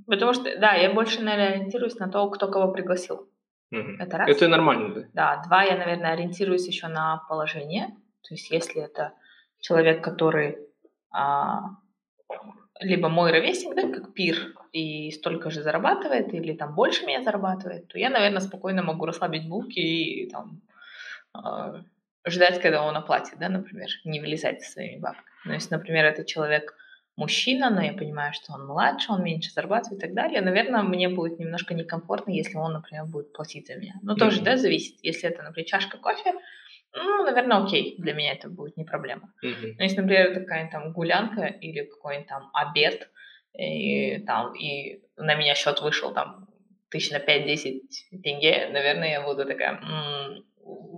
Потому что, да, я больше, наверное, ориентируюсь на то, кто кого пригласил. Угу. Это раз. Это нормально, да? Да, два, я, наверное, ориентируюсь еще на положение. То есть если это человек, который а, либо мой ровесник, да, как пир, и столько же зарабатывает, или там больше меня зарабатывает, то я, наверное, спокойно могу расслабить булки и там э, ждать, когда он оплатит, да, например, не вылезать со своими бабками. Но если, например, это человек мужчина, но я понимаю, что он младше, он меньше зарабатывает и так далее, наверное, мне будет немножко некомфортно, если он, например, будет платить за меня. Ну, тоже, mm-hmm. да, зависит. Если это, например, чашка кофе, ну, наверное, окей, для меня это будет не проблема. Mm-hmm. Но если, например, такая там гулянка или какой-нибудь там обед, и там, и на меня счет вышел там тысяч на 5-10 тенге, наверное, я буду такая, м-м,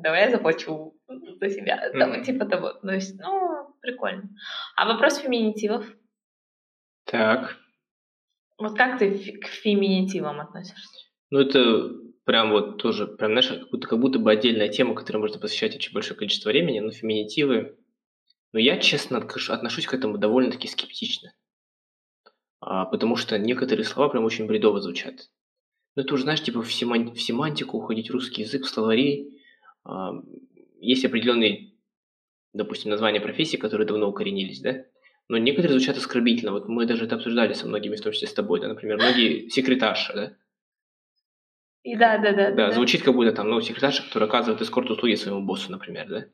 давай я заплачу за себя, mm-hmm. там, типа того. То есть, ну, прикольно. А вопрос феминитивов? Так. Вот как ты к феминитивам относишься? Ну, это прям вот тоже, прям, знаешь, как будто, как будто бы отдельная тема, которой можно посвящать очень большое количество времени, но феминитивы, но я, честно, отношусь к этому довольно-таки скептично. А, потому что некоторые слова прям очень бредово звучат. Ну, это уже, знаешь, типа в, семан... в семантику уходить, русский язык, в словари. А, есть определенные, допустим, названия профессий, которые давно укоренились, да? Но некоторые звучат оскорбительно. Вот мы даже это обсуждали со многими, в том числе с тобой, да, например, многие секретарша, да? И да, да, да, да. Да, звучит как будто там, ну, секретарша, которая оказывает эскорт-услуги своему боссу, например, да?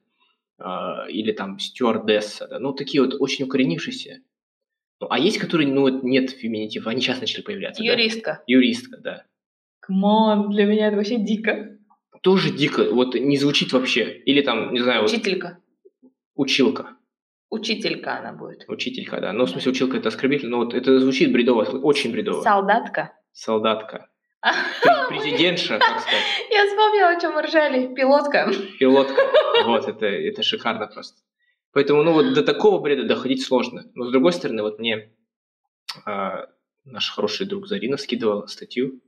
А, или там стюардесса, да? Ну, такие вот очень укоренившиеся. Ну, а есть, которые, ну, нет феминитива, они сейчас начали появляться, Юристка. Да? Юристка, да. Come on, для меня это вообще дико. Тоже дико, вот не звучит вообще. Или там, не знаю... Учителька. Вот, училка. Учителька она будет. Учителька, да. Ну, в смысле, училка это оскорбительно, но вот это звучит бредово, очень бредово. Солдатка. Солдатка. Пр- Президентша, так сказать. Я вспомнила, о чем мы ржали. Пилотка. Пилотка. Вот, это, это шикарно просто. Поэтому, ну, вот до такого бреда доходить сложно. Но, с другой стороны, вот мне а, наш хороший друг Зарина скидывал статью,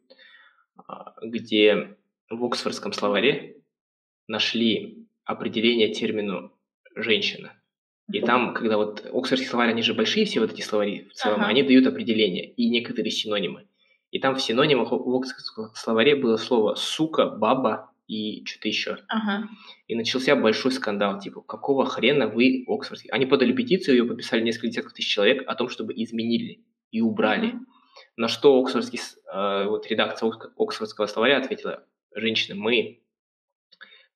а, где в Оксфордском словаре нашли определение термину «женщина». И там, когда вот Оксфордский словарь, они же большие, все вот эти словари в целом, Ага. они дают определения и некоторые синонимы. И там в синонимах в Оксфордском словаре было слово «сука», «баба» и что-то еще. Ага. И начался большой скандал, типа, какого хрена вы Оксфордский? Они подали петицию, ее подписали несколько десятков тысяч человек о том, чтобы изменили и убрали. Мгм. На что Оксфордский, э, вот редакция Окс- Оксфордского словаря ответила, женщины, мы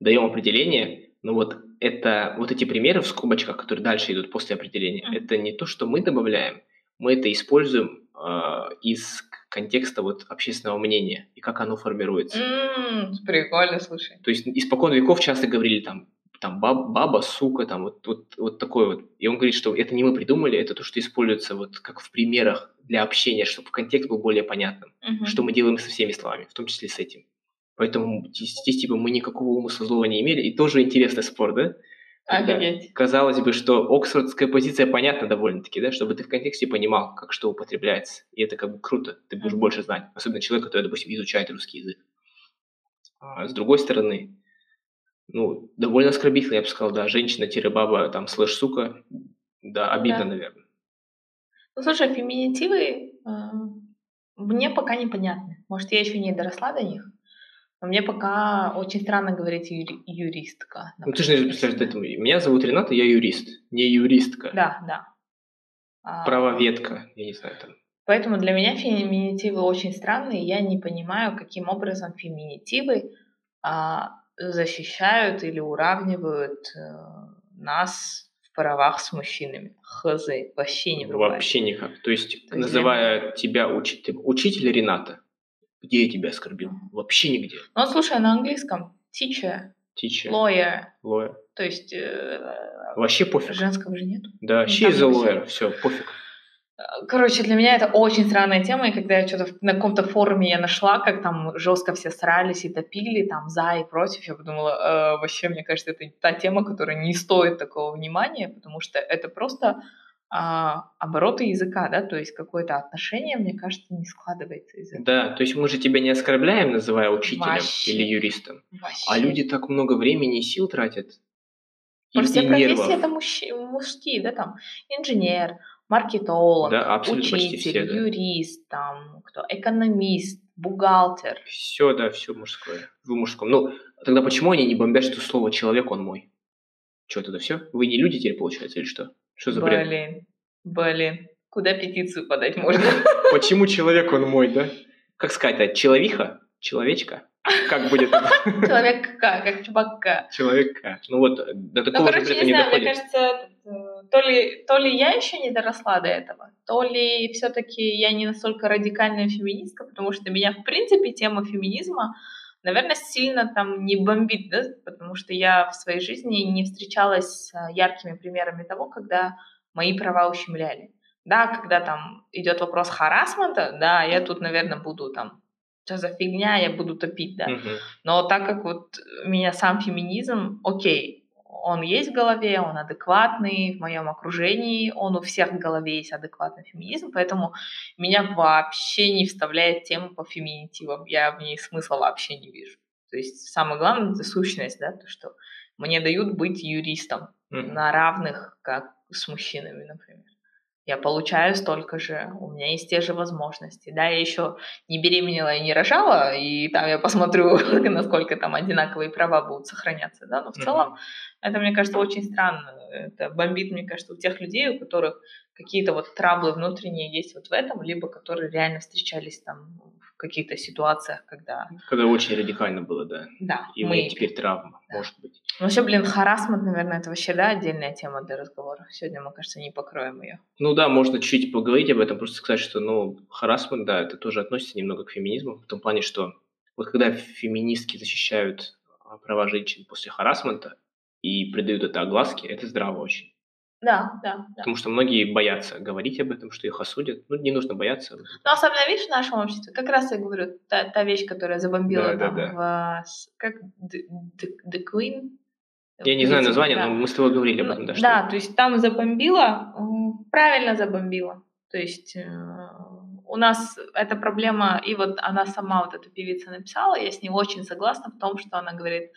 даем определение, но вот это, вот эти примеры в скобочках, которые дальше идут после определения, Мгм. это не то, что мы добавляем, мы это используем из к- контекста вот общественного мнения и как оно формируется. М, Прикольно, слушай. То есть испокон веков часто говорили там, там баб- баба, сука, там вот, вот, вот такое вот. И он говорит, что это не мы придумали, это то, что используется вот как в примерах для общения, чтобы контекст был более понятным. Мгм. Что мы делаем со всеми словами, в том числе с этим. Поэтому здесь, здесь, типа мы никакого умысла злого не имели. И тоже интересный спор, да? Офигеть. Казалось бы, что оксфордская позиция понятна довольно-таки, да, чтобы ты в контексте понимал, как что употребляется. И это как бы круто, ты будешь Мгм. больше знать. Особенно человек, который, допустим, изучает русский язык. А с другой стороны, ну, довольно оскорбительно, я бы сказал, да, женщина-баба, там, слэш-сука, да, обидно, Да. наверное. Ну, слушай, феминитивы э, мне пока непонятны. Может, я еще не доросла до них, но мне пока очень странно говорить юри- юристка. Ну, ты же не представляешь, этому. Меня зовут Рената, я юрист, не юристка. Да, да. А, Правоведка, я не знаю, там. Поэтому для меня феминитивы очень странные. Я не понимаю, каким образом феминитивы а, защищают или уравнивают э, нас в правах с мужчинами. Хз, вообще не врубаю. Вообще никак. То есть, То есть называя тебя учи- ты учитель Рената, где я тебя оскорбил? Вообще нигде. Ну, слушай, на английском teacher, Teacher, lawyer, lawyer. то есть э, Вообще пофиг. женского же нету. Да, Ну, she is a lawyer, все, пофиг. Короче, для меня это очень странная тема, и когда я что-то на каком-то форуме я нашла, как там жестко все срались и топили, там за и против, я подумала, «Э, вообще, мне кажется, это та тема, которая не стоит такого внимания, потому что это просто а, обороты языка, да, то есть какое-то отношение, мне кажется, не складывается из этого. Да, то есть мы же тебя не оскорбляем, называя учителем Вообще. или юристом. Вообще. А люди так много времени и сил тратят. Просто профессии это мужчи- мужские, да, там, инженер, маркетолог, Да, учитель, все, да. юрист, там, кто, экономист, бухгалтер. Все, да, все мужское. В мужском. Ну, тогда почему они не бомбят, что слово человек, он мой? Что, тогда все? Вы не люди теперь, получается, или что? Что за бред? Блин, блин, куда петицию подать можно? Почему человек, он мой, да? Как сказать, а человиха? Человечка? Как будет это? Человек К, как чубака. Человека. Ну вот, до Ну, такого же короче, бред не не знаю, мне доходит. кажется, э, то ли, то ли я еще не доросла до этого, то ли все-таки я не настолько радикальная феминистка, потому что меня, в принципе, тема феминизма, наверное, сильно там не бомбит, да, потому что я в своей жизни не встречалась с э, яркими примерами того, когда мои права ущемляли. Да, когда там идет вопрос харасмента, да, я тут, наверное, буду там, что за фигня, я буду топить, да. Мгм. Но так как вот меня сам феминизм, окей, он есть в голове, он адекватный, в моем окружении, он у всех в голове есть адекватный феминизм, поэтому меня вообще не вставляет тема по феминитивам, я в ней смысла вообще не вижу. То есть самое главное это сущность, да, то, что мне дают быть юристом Мгм. на равных, как с мужчинами, например. Я получаю столько же, у меня есть те же возможности. Да, я еще не беременела и не рожала, и там я посмотрю, насколько там одинаковые права будут сохраняться, да, но в Мгм. целом это, мне кажется, очень странно. Это бомбит, мне кажется, у тех людей, у которых какие-то вот траблы внутренние есть вот в этом, либо которые реально встречались там в каких-то ситуациях, когда, Когда очень радикально было, да. да, И мы... теперь травма, Да. может быть. Ну, вообще, блин, харасмент, наверное, это вообще, да, отдельная тема для разговора. Сегодня мы, кажется, не покроем ее. Ну да, можно чуть поговорить об этом, просто сказать, что, ну, харасмент, да, это тоже относится немного к феминизму, в том плане, что вот когда феминистки защищают а, права женщин после харасмента и придают это огласке, это здраво очень. Да, да, да. Потому что многие боятся говорить об этом, что их осудят. Ну, не нужно бояться. Но особенно, видишь, в нашем обществе, как раз я говорю, та, та вещь, которая забомбила Да, да, там да. в... с- Как? The, the- Queen? Я не знаю название, да. но мы с тобой говорили об Ну, этом, да, да, что то есть там забомбило, м, правильно забомбило. То есть э, у нас эта проблема, и вот она сама, вот эта певица написала, я с ней очень согласна в том, что она говорит,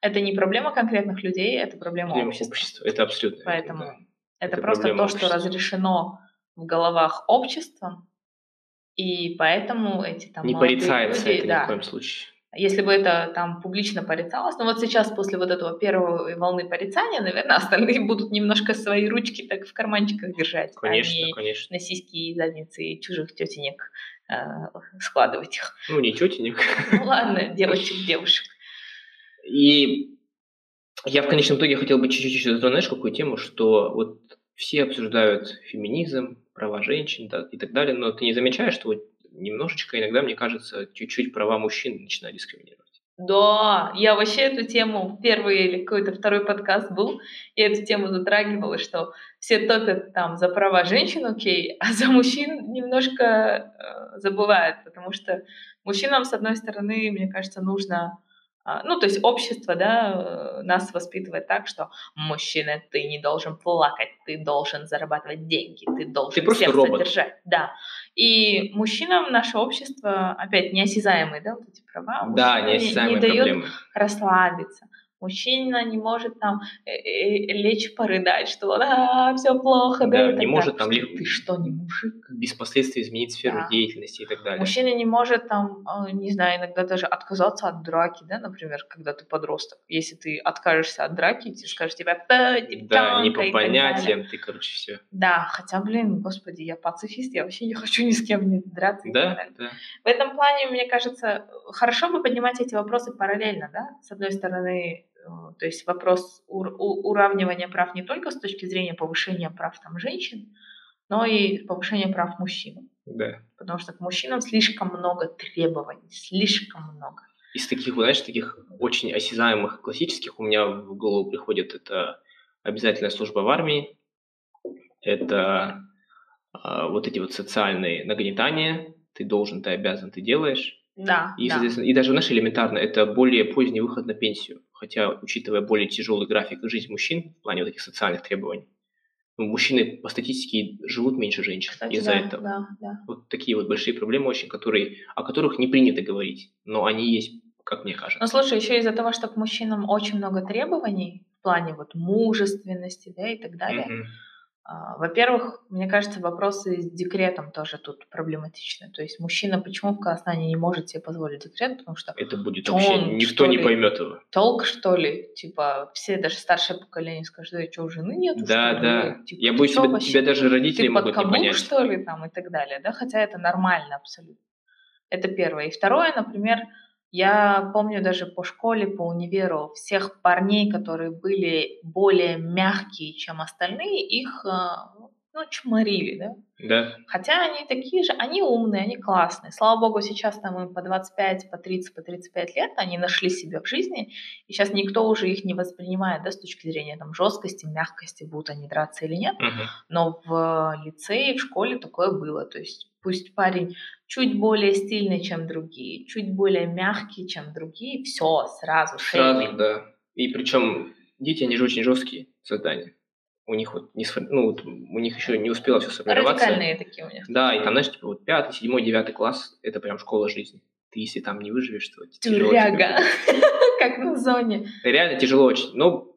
это не проблема конкретных людей, это проблема проблема общества. общества. Это абсолютно. Поэтому да. это, это просто то, что общества. разрешено в головах обществом, и поэтому эти там Не порицается люди, это ни да, в коем случае. если бы это там публично порицалось, но вот сейчас после вот этого первой волны порицания, наверное, остальные будут немножко свои ручки так в карманчиках держать, Конечно, а не конечно. на сиськи и задницы чужих тетенек э, складывать их. Ну, не тетенек. Ну ладно, девочек, девушек. И я в конечном итоге хотел бы чуть-чуть затронуть какую тему, что вот все обсуждают феминизм, права женщин да, и так далее, но ты не замечаешь, что вот немножечко иногда, мне кажется, чуть-чуть права мужчин начинают дискриминировать. Да, я вообще эту тему, первый или какой-то второй подкаст был, я эту тему затрагивала, что все топят там за права женщин, окей, а за мужчин немножко э, забывают, потому что мужчинам, с одной стороны, мне кажется, нужно, ну, то есть общество, да, э, нас воспитывает так, что мужчина, ты не должен плакать, ты должен зарабатывать деньги, ты должен просто всех робот. содержать, да. И мужчинам наше общество, опять, неосязаемые, да, вот эти права, Да, не- не проблемы. расслабиться. Мужчина не может там э, э, лечь порыдать, что а, все плохо, да, Да, и не может там Что, лег- Ты что, не мужик? Без последствий изменить сферу Да. деятельности и так далее. Мужчина не может там, э, не знаю, иногда даже отказаться от драки, да, например, когда ты подросток. Если ты откажешься от драки, тебе скажут тебя «П, Да, девчонка» не и по понятиям, ты, короче, все. Да, хотя, блин, господи, я пацифист, я вообще не хочу ни с кем не драться. Да, да. В этом плане, мне кажется, хорошо бы поднимать эти вопросы параллельно, да? С одной стороны, то есть вопрос уравнивания прав не только с точки зрения повышения прав там, женщин, но и повышения прав мужчин. да. Потому что к мужчинам слишком много требований, слишком много. Из таких, знаешь, таких очень осязаемых классических у меня в голову приходит это обязательная служба в армии, это а, вот эти вот социальные нагнетания, ты должен, ты обязан, ты делаешь. Да, И, да. соответственно, и даже, знаешь, элементарно, это более поздний выход на пенсию. Хотя, учитывая более тяжелый график жизни мужчин в плане вот этих социальных требований, ну, мужчины по статистике живут меньше женщин из-за да, этого. да, да. Вот такие вот большие проблемы очень, которые, о которых не принято говорить, но они есть, как мне кажется. Ну, слушай, еще из-за того, что к мужчинам очень много требований в плане вот мужественности, да, и так далее, Мгм. А, Во-первых, мне кажется, вопросы с декретом тоже тут проблематичны. То есть мужчина почему в Казахстане не может себе позволить декрет, потому что Это будет Чё вообще, он, никто что не ли? поймет его. толк, что ли? Типа, все, даже старшее поколение скажут, да что, у жены нет? Да, да. Я боюсь, что тебя, вообще? тебя даже родители Ты под могут не каблук, понять. что ли, там, и так далее, да? Хотя это нормально абсолютно. Это первое. И второе, например, я помню даже по школе, по универу, всех парней, которые были более мягкие, чем остальные, их, а, ну, чморили, да? Да, Хотя они такие же, они умные, они классные. Слава богу, сейчас там им по 25, по 30, по 35 лет, они нашли себя в жизни, и сейчас никто уже их не воспринимает, да, с точки зрения там жесткости, мягкости, будут они драться или нет. Мгм. Но в лицее, в школе такое было. То есть пусть парень чуть более стильный, чем другие, чуть более мягкий, чем другие, все, сразу, сразу, шейминг. да. И причем дети, они же очень жесткие создания. У них вот, не сфор- ну, вот у них еще не успело все сформироваться. Радикальные такие у них. Да, и там, знаешь, типа вот пятый, седьмой, девятый класс, это прям школа жизни. Ты если там не выживешь, то тяжело Тюряга, как на зоне. Реально тяжело очень. Но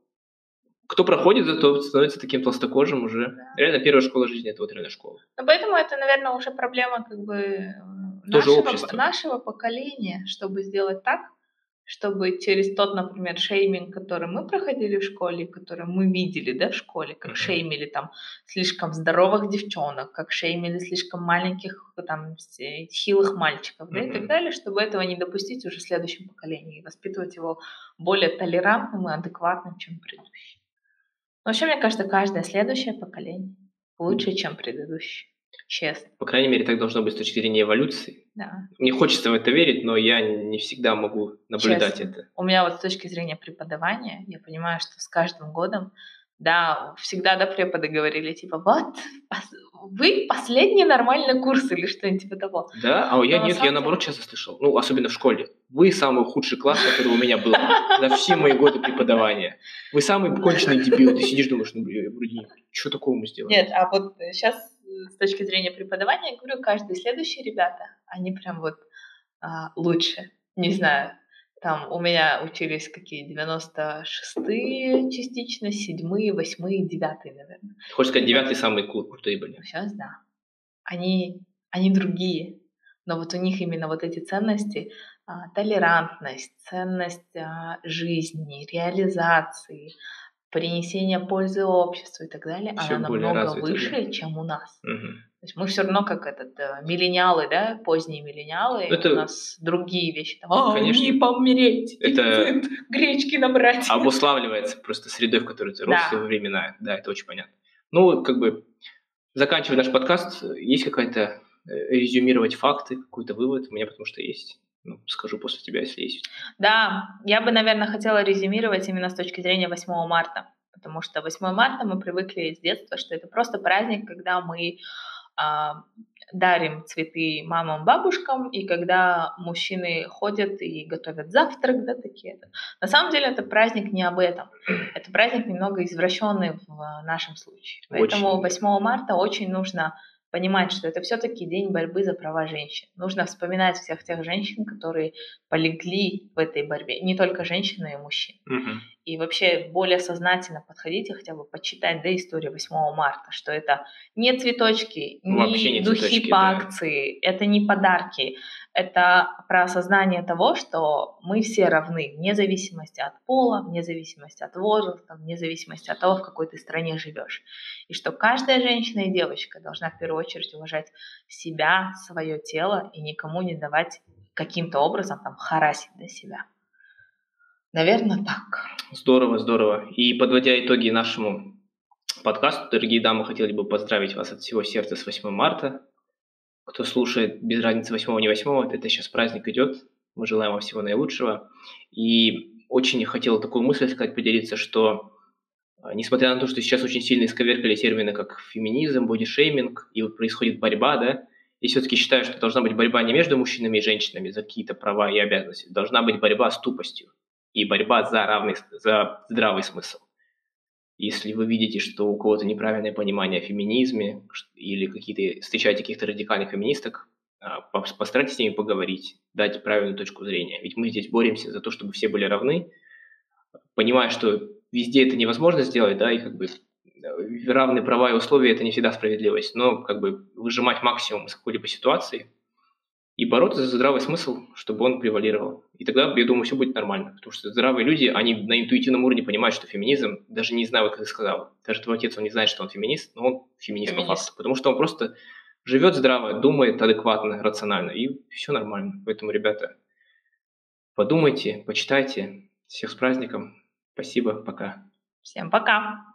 кто проходит, зато становится таким толстокожим уже. Да. Реально первая школа жизни это вот реально школа. Ну, поэтому это, наверное, уже проблема как бы э, Тоже нашего, нашего поколения, чтобы сделать так, чтобы через тот, например, шейминг, который мы проходили в школе, который мы видели, да, в школе, как Мгм. шеймили там слишком здоровых девчонок, как шеймили слишком маленьких там э, хилых мальчиков, да, и так далее, чтобы этого не допустить уже в следующем поколении и воспитывать его более толерантным и адекватным, чем предыдущий. Вообще, мне кажется, каждое следующее поколение лучше, чем предыдущее. Честно, По крайней мере, так должно быть с точки зрения эволюции. да. Мне хочется в это верить, но я не всегда могу наблюдать Честно. это. У меня вот с точки зрения преподавания, я понимаю, что с каждым годом Да, всегда до преподы говорили, типа, вот, вы последний нормальный курс или что-нибудь типа того. Да, а я Но нет, я наоборот часто слышал, ну, особенно в школе. Вы самый худший класс, который у меня был за все мои годы преподавания. Вы самый конченый дебил. Ты сидишь, думаешь, ну, вроде, что такого мы сделали? Нет, а вот сейчас с точки зрения преподавания, я говорю, каждый следующий ребята, они прям вот а, лучше. Не знаю, там у меня учились какие 96-е частично, 7-е, 8-е, 9-е, наверное. Хочешь сказать, 9-е самые крутые были? Сейчас да. Они, они другие. Но вот у них именно вот эти ценности, а, толерантность, ценность а, жизни, реализации, принесение пользы обществу и так далее, Всё она намного выше, да? чем у нас. Угу. То есть мы все равно как этот э, миллениалы, да, поздние миллениалы, Это... у нас другие вещи. Там, а, Конечно. не помереть, это гречки набрать. Обуславливается просто средой, в которой ты рос, да. времена. Да, это очень понятно. Ну, как бы, заканчивая наш подкаст, есть какая-то э, резюмировать факты, какой-то вывод? У меня потому что есть. Ну, скажу после тебя, если есть. Да, я бы, наверное, хотела резюмировать именно с точки зрения 8 марта. Потому что 8 марта мы привыкли с детства, что это просто праздник, когда мы а, дарим цветы мамам, бабушкам, и когда мужчины ходят и готовят завтрак, да, такие. На самом деле это праздник не об этом. Это праздник немного извращенный в нашем случае. Поэтому 8 марта очень нужно понимать, что это все-таки день борьбы за права женщин. Нужно вспоминать всех тех женщин, которые полегли в этой борьбе. Не только женщины, и мужчины. Угу. И вообще более сознательно подходить и хотя бы почитать до истории 8 марта, что это не цветочки, не, не духи цветочки, по да. акции, это не подарки, это про осознание того, что мы все равны, вне зависимости от пола, вне зависимости от возраста, вне зависимости от того, в какой ты стране живешь. И что каждая женщина и девочка должна в первую очередь уважать себя, свое тело и никому не давать каким-то образом там харасить до себя. Наверное, так. Здорово, здорово. И подводя итоги нашему подкасту, дорогие дамы, хотели бы поздравить вас от всего сердца с 8 марта кто слушает без разницы 8 не 8, это сейчас праздник идет. Мы желаем вам всего наилучшего. И очень хотел такую мысль сказать, поделиться, что а, несмотря на то, что сейчас очень сильно исковеркали термины, как феминизм, бодишейминг, и вот происходит борьба, да, и все-таки считаю, что должна быть борьба не между мужчинами и женщинами за какие-то права и обязанности, должна быть борьба с тупостью и борьба за равный, за здравый смысл. Если вы видите, что у кого-то неправильное понимание о феминизме или какие-то встречаете каких-то радикальных феминисток, а, постарайтесь с ними поговорить, дать правильную точку зрения. Ведь мы здесь боремся за то, чтобы все были равны, понимая, что везде это невозможно сделать, да, и как бы э, равные права и условия – это не всегда справедливость, но как бы выжимать максимум из какой-либо ситуации – и бороться за здравый смысл, чтобы он превалировал. И тогда, я думаю, все будет нормально. Потому что здравые люди, они на интуитивном уровне понимают, что феминизм, даже не знаю, как ты сказал, даже твой отец, он не знает, что он феминист, но он феминист, феминист. по факту. Потому что он просто живет здраво, думает адекватно, рационально, и все нормально. Поэтому, ребята, подумайте, почитайте. Всех с праздником. Спасибо, пока. Всем пока.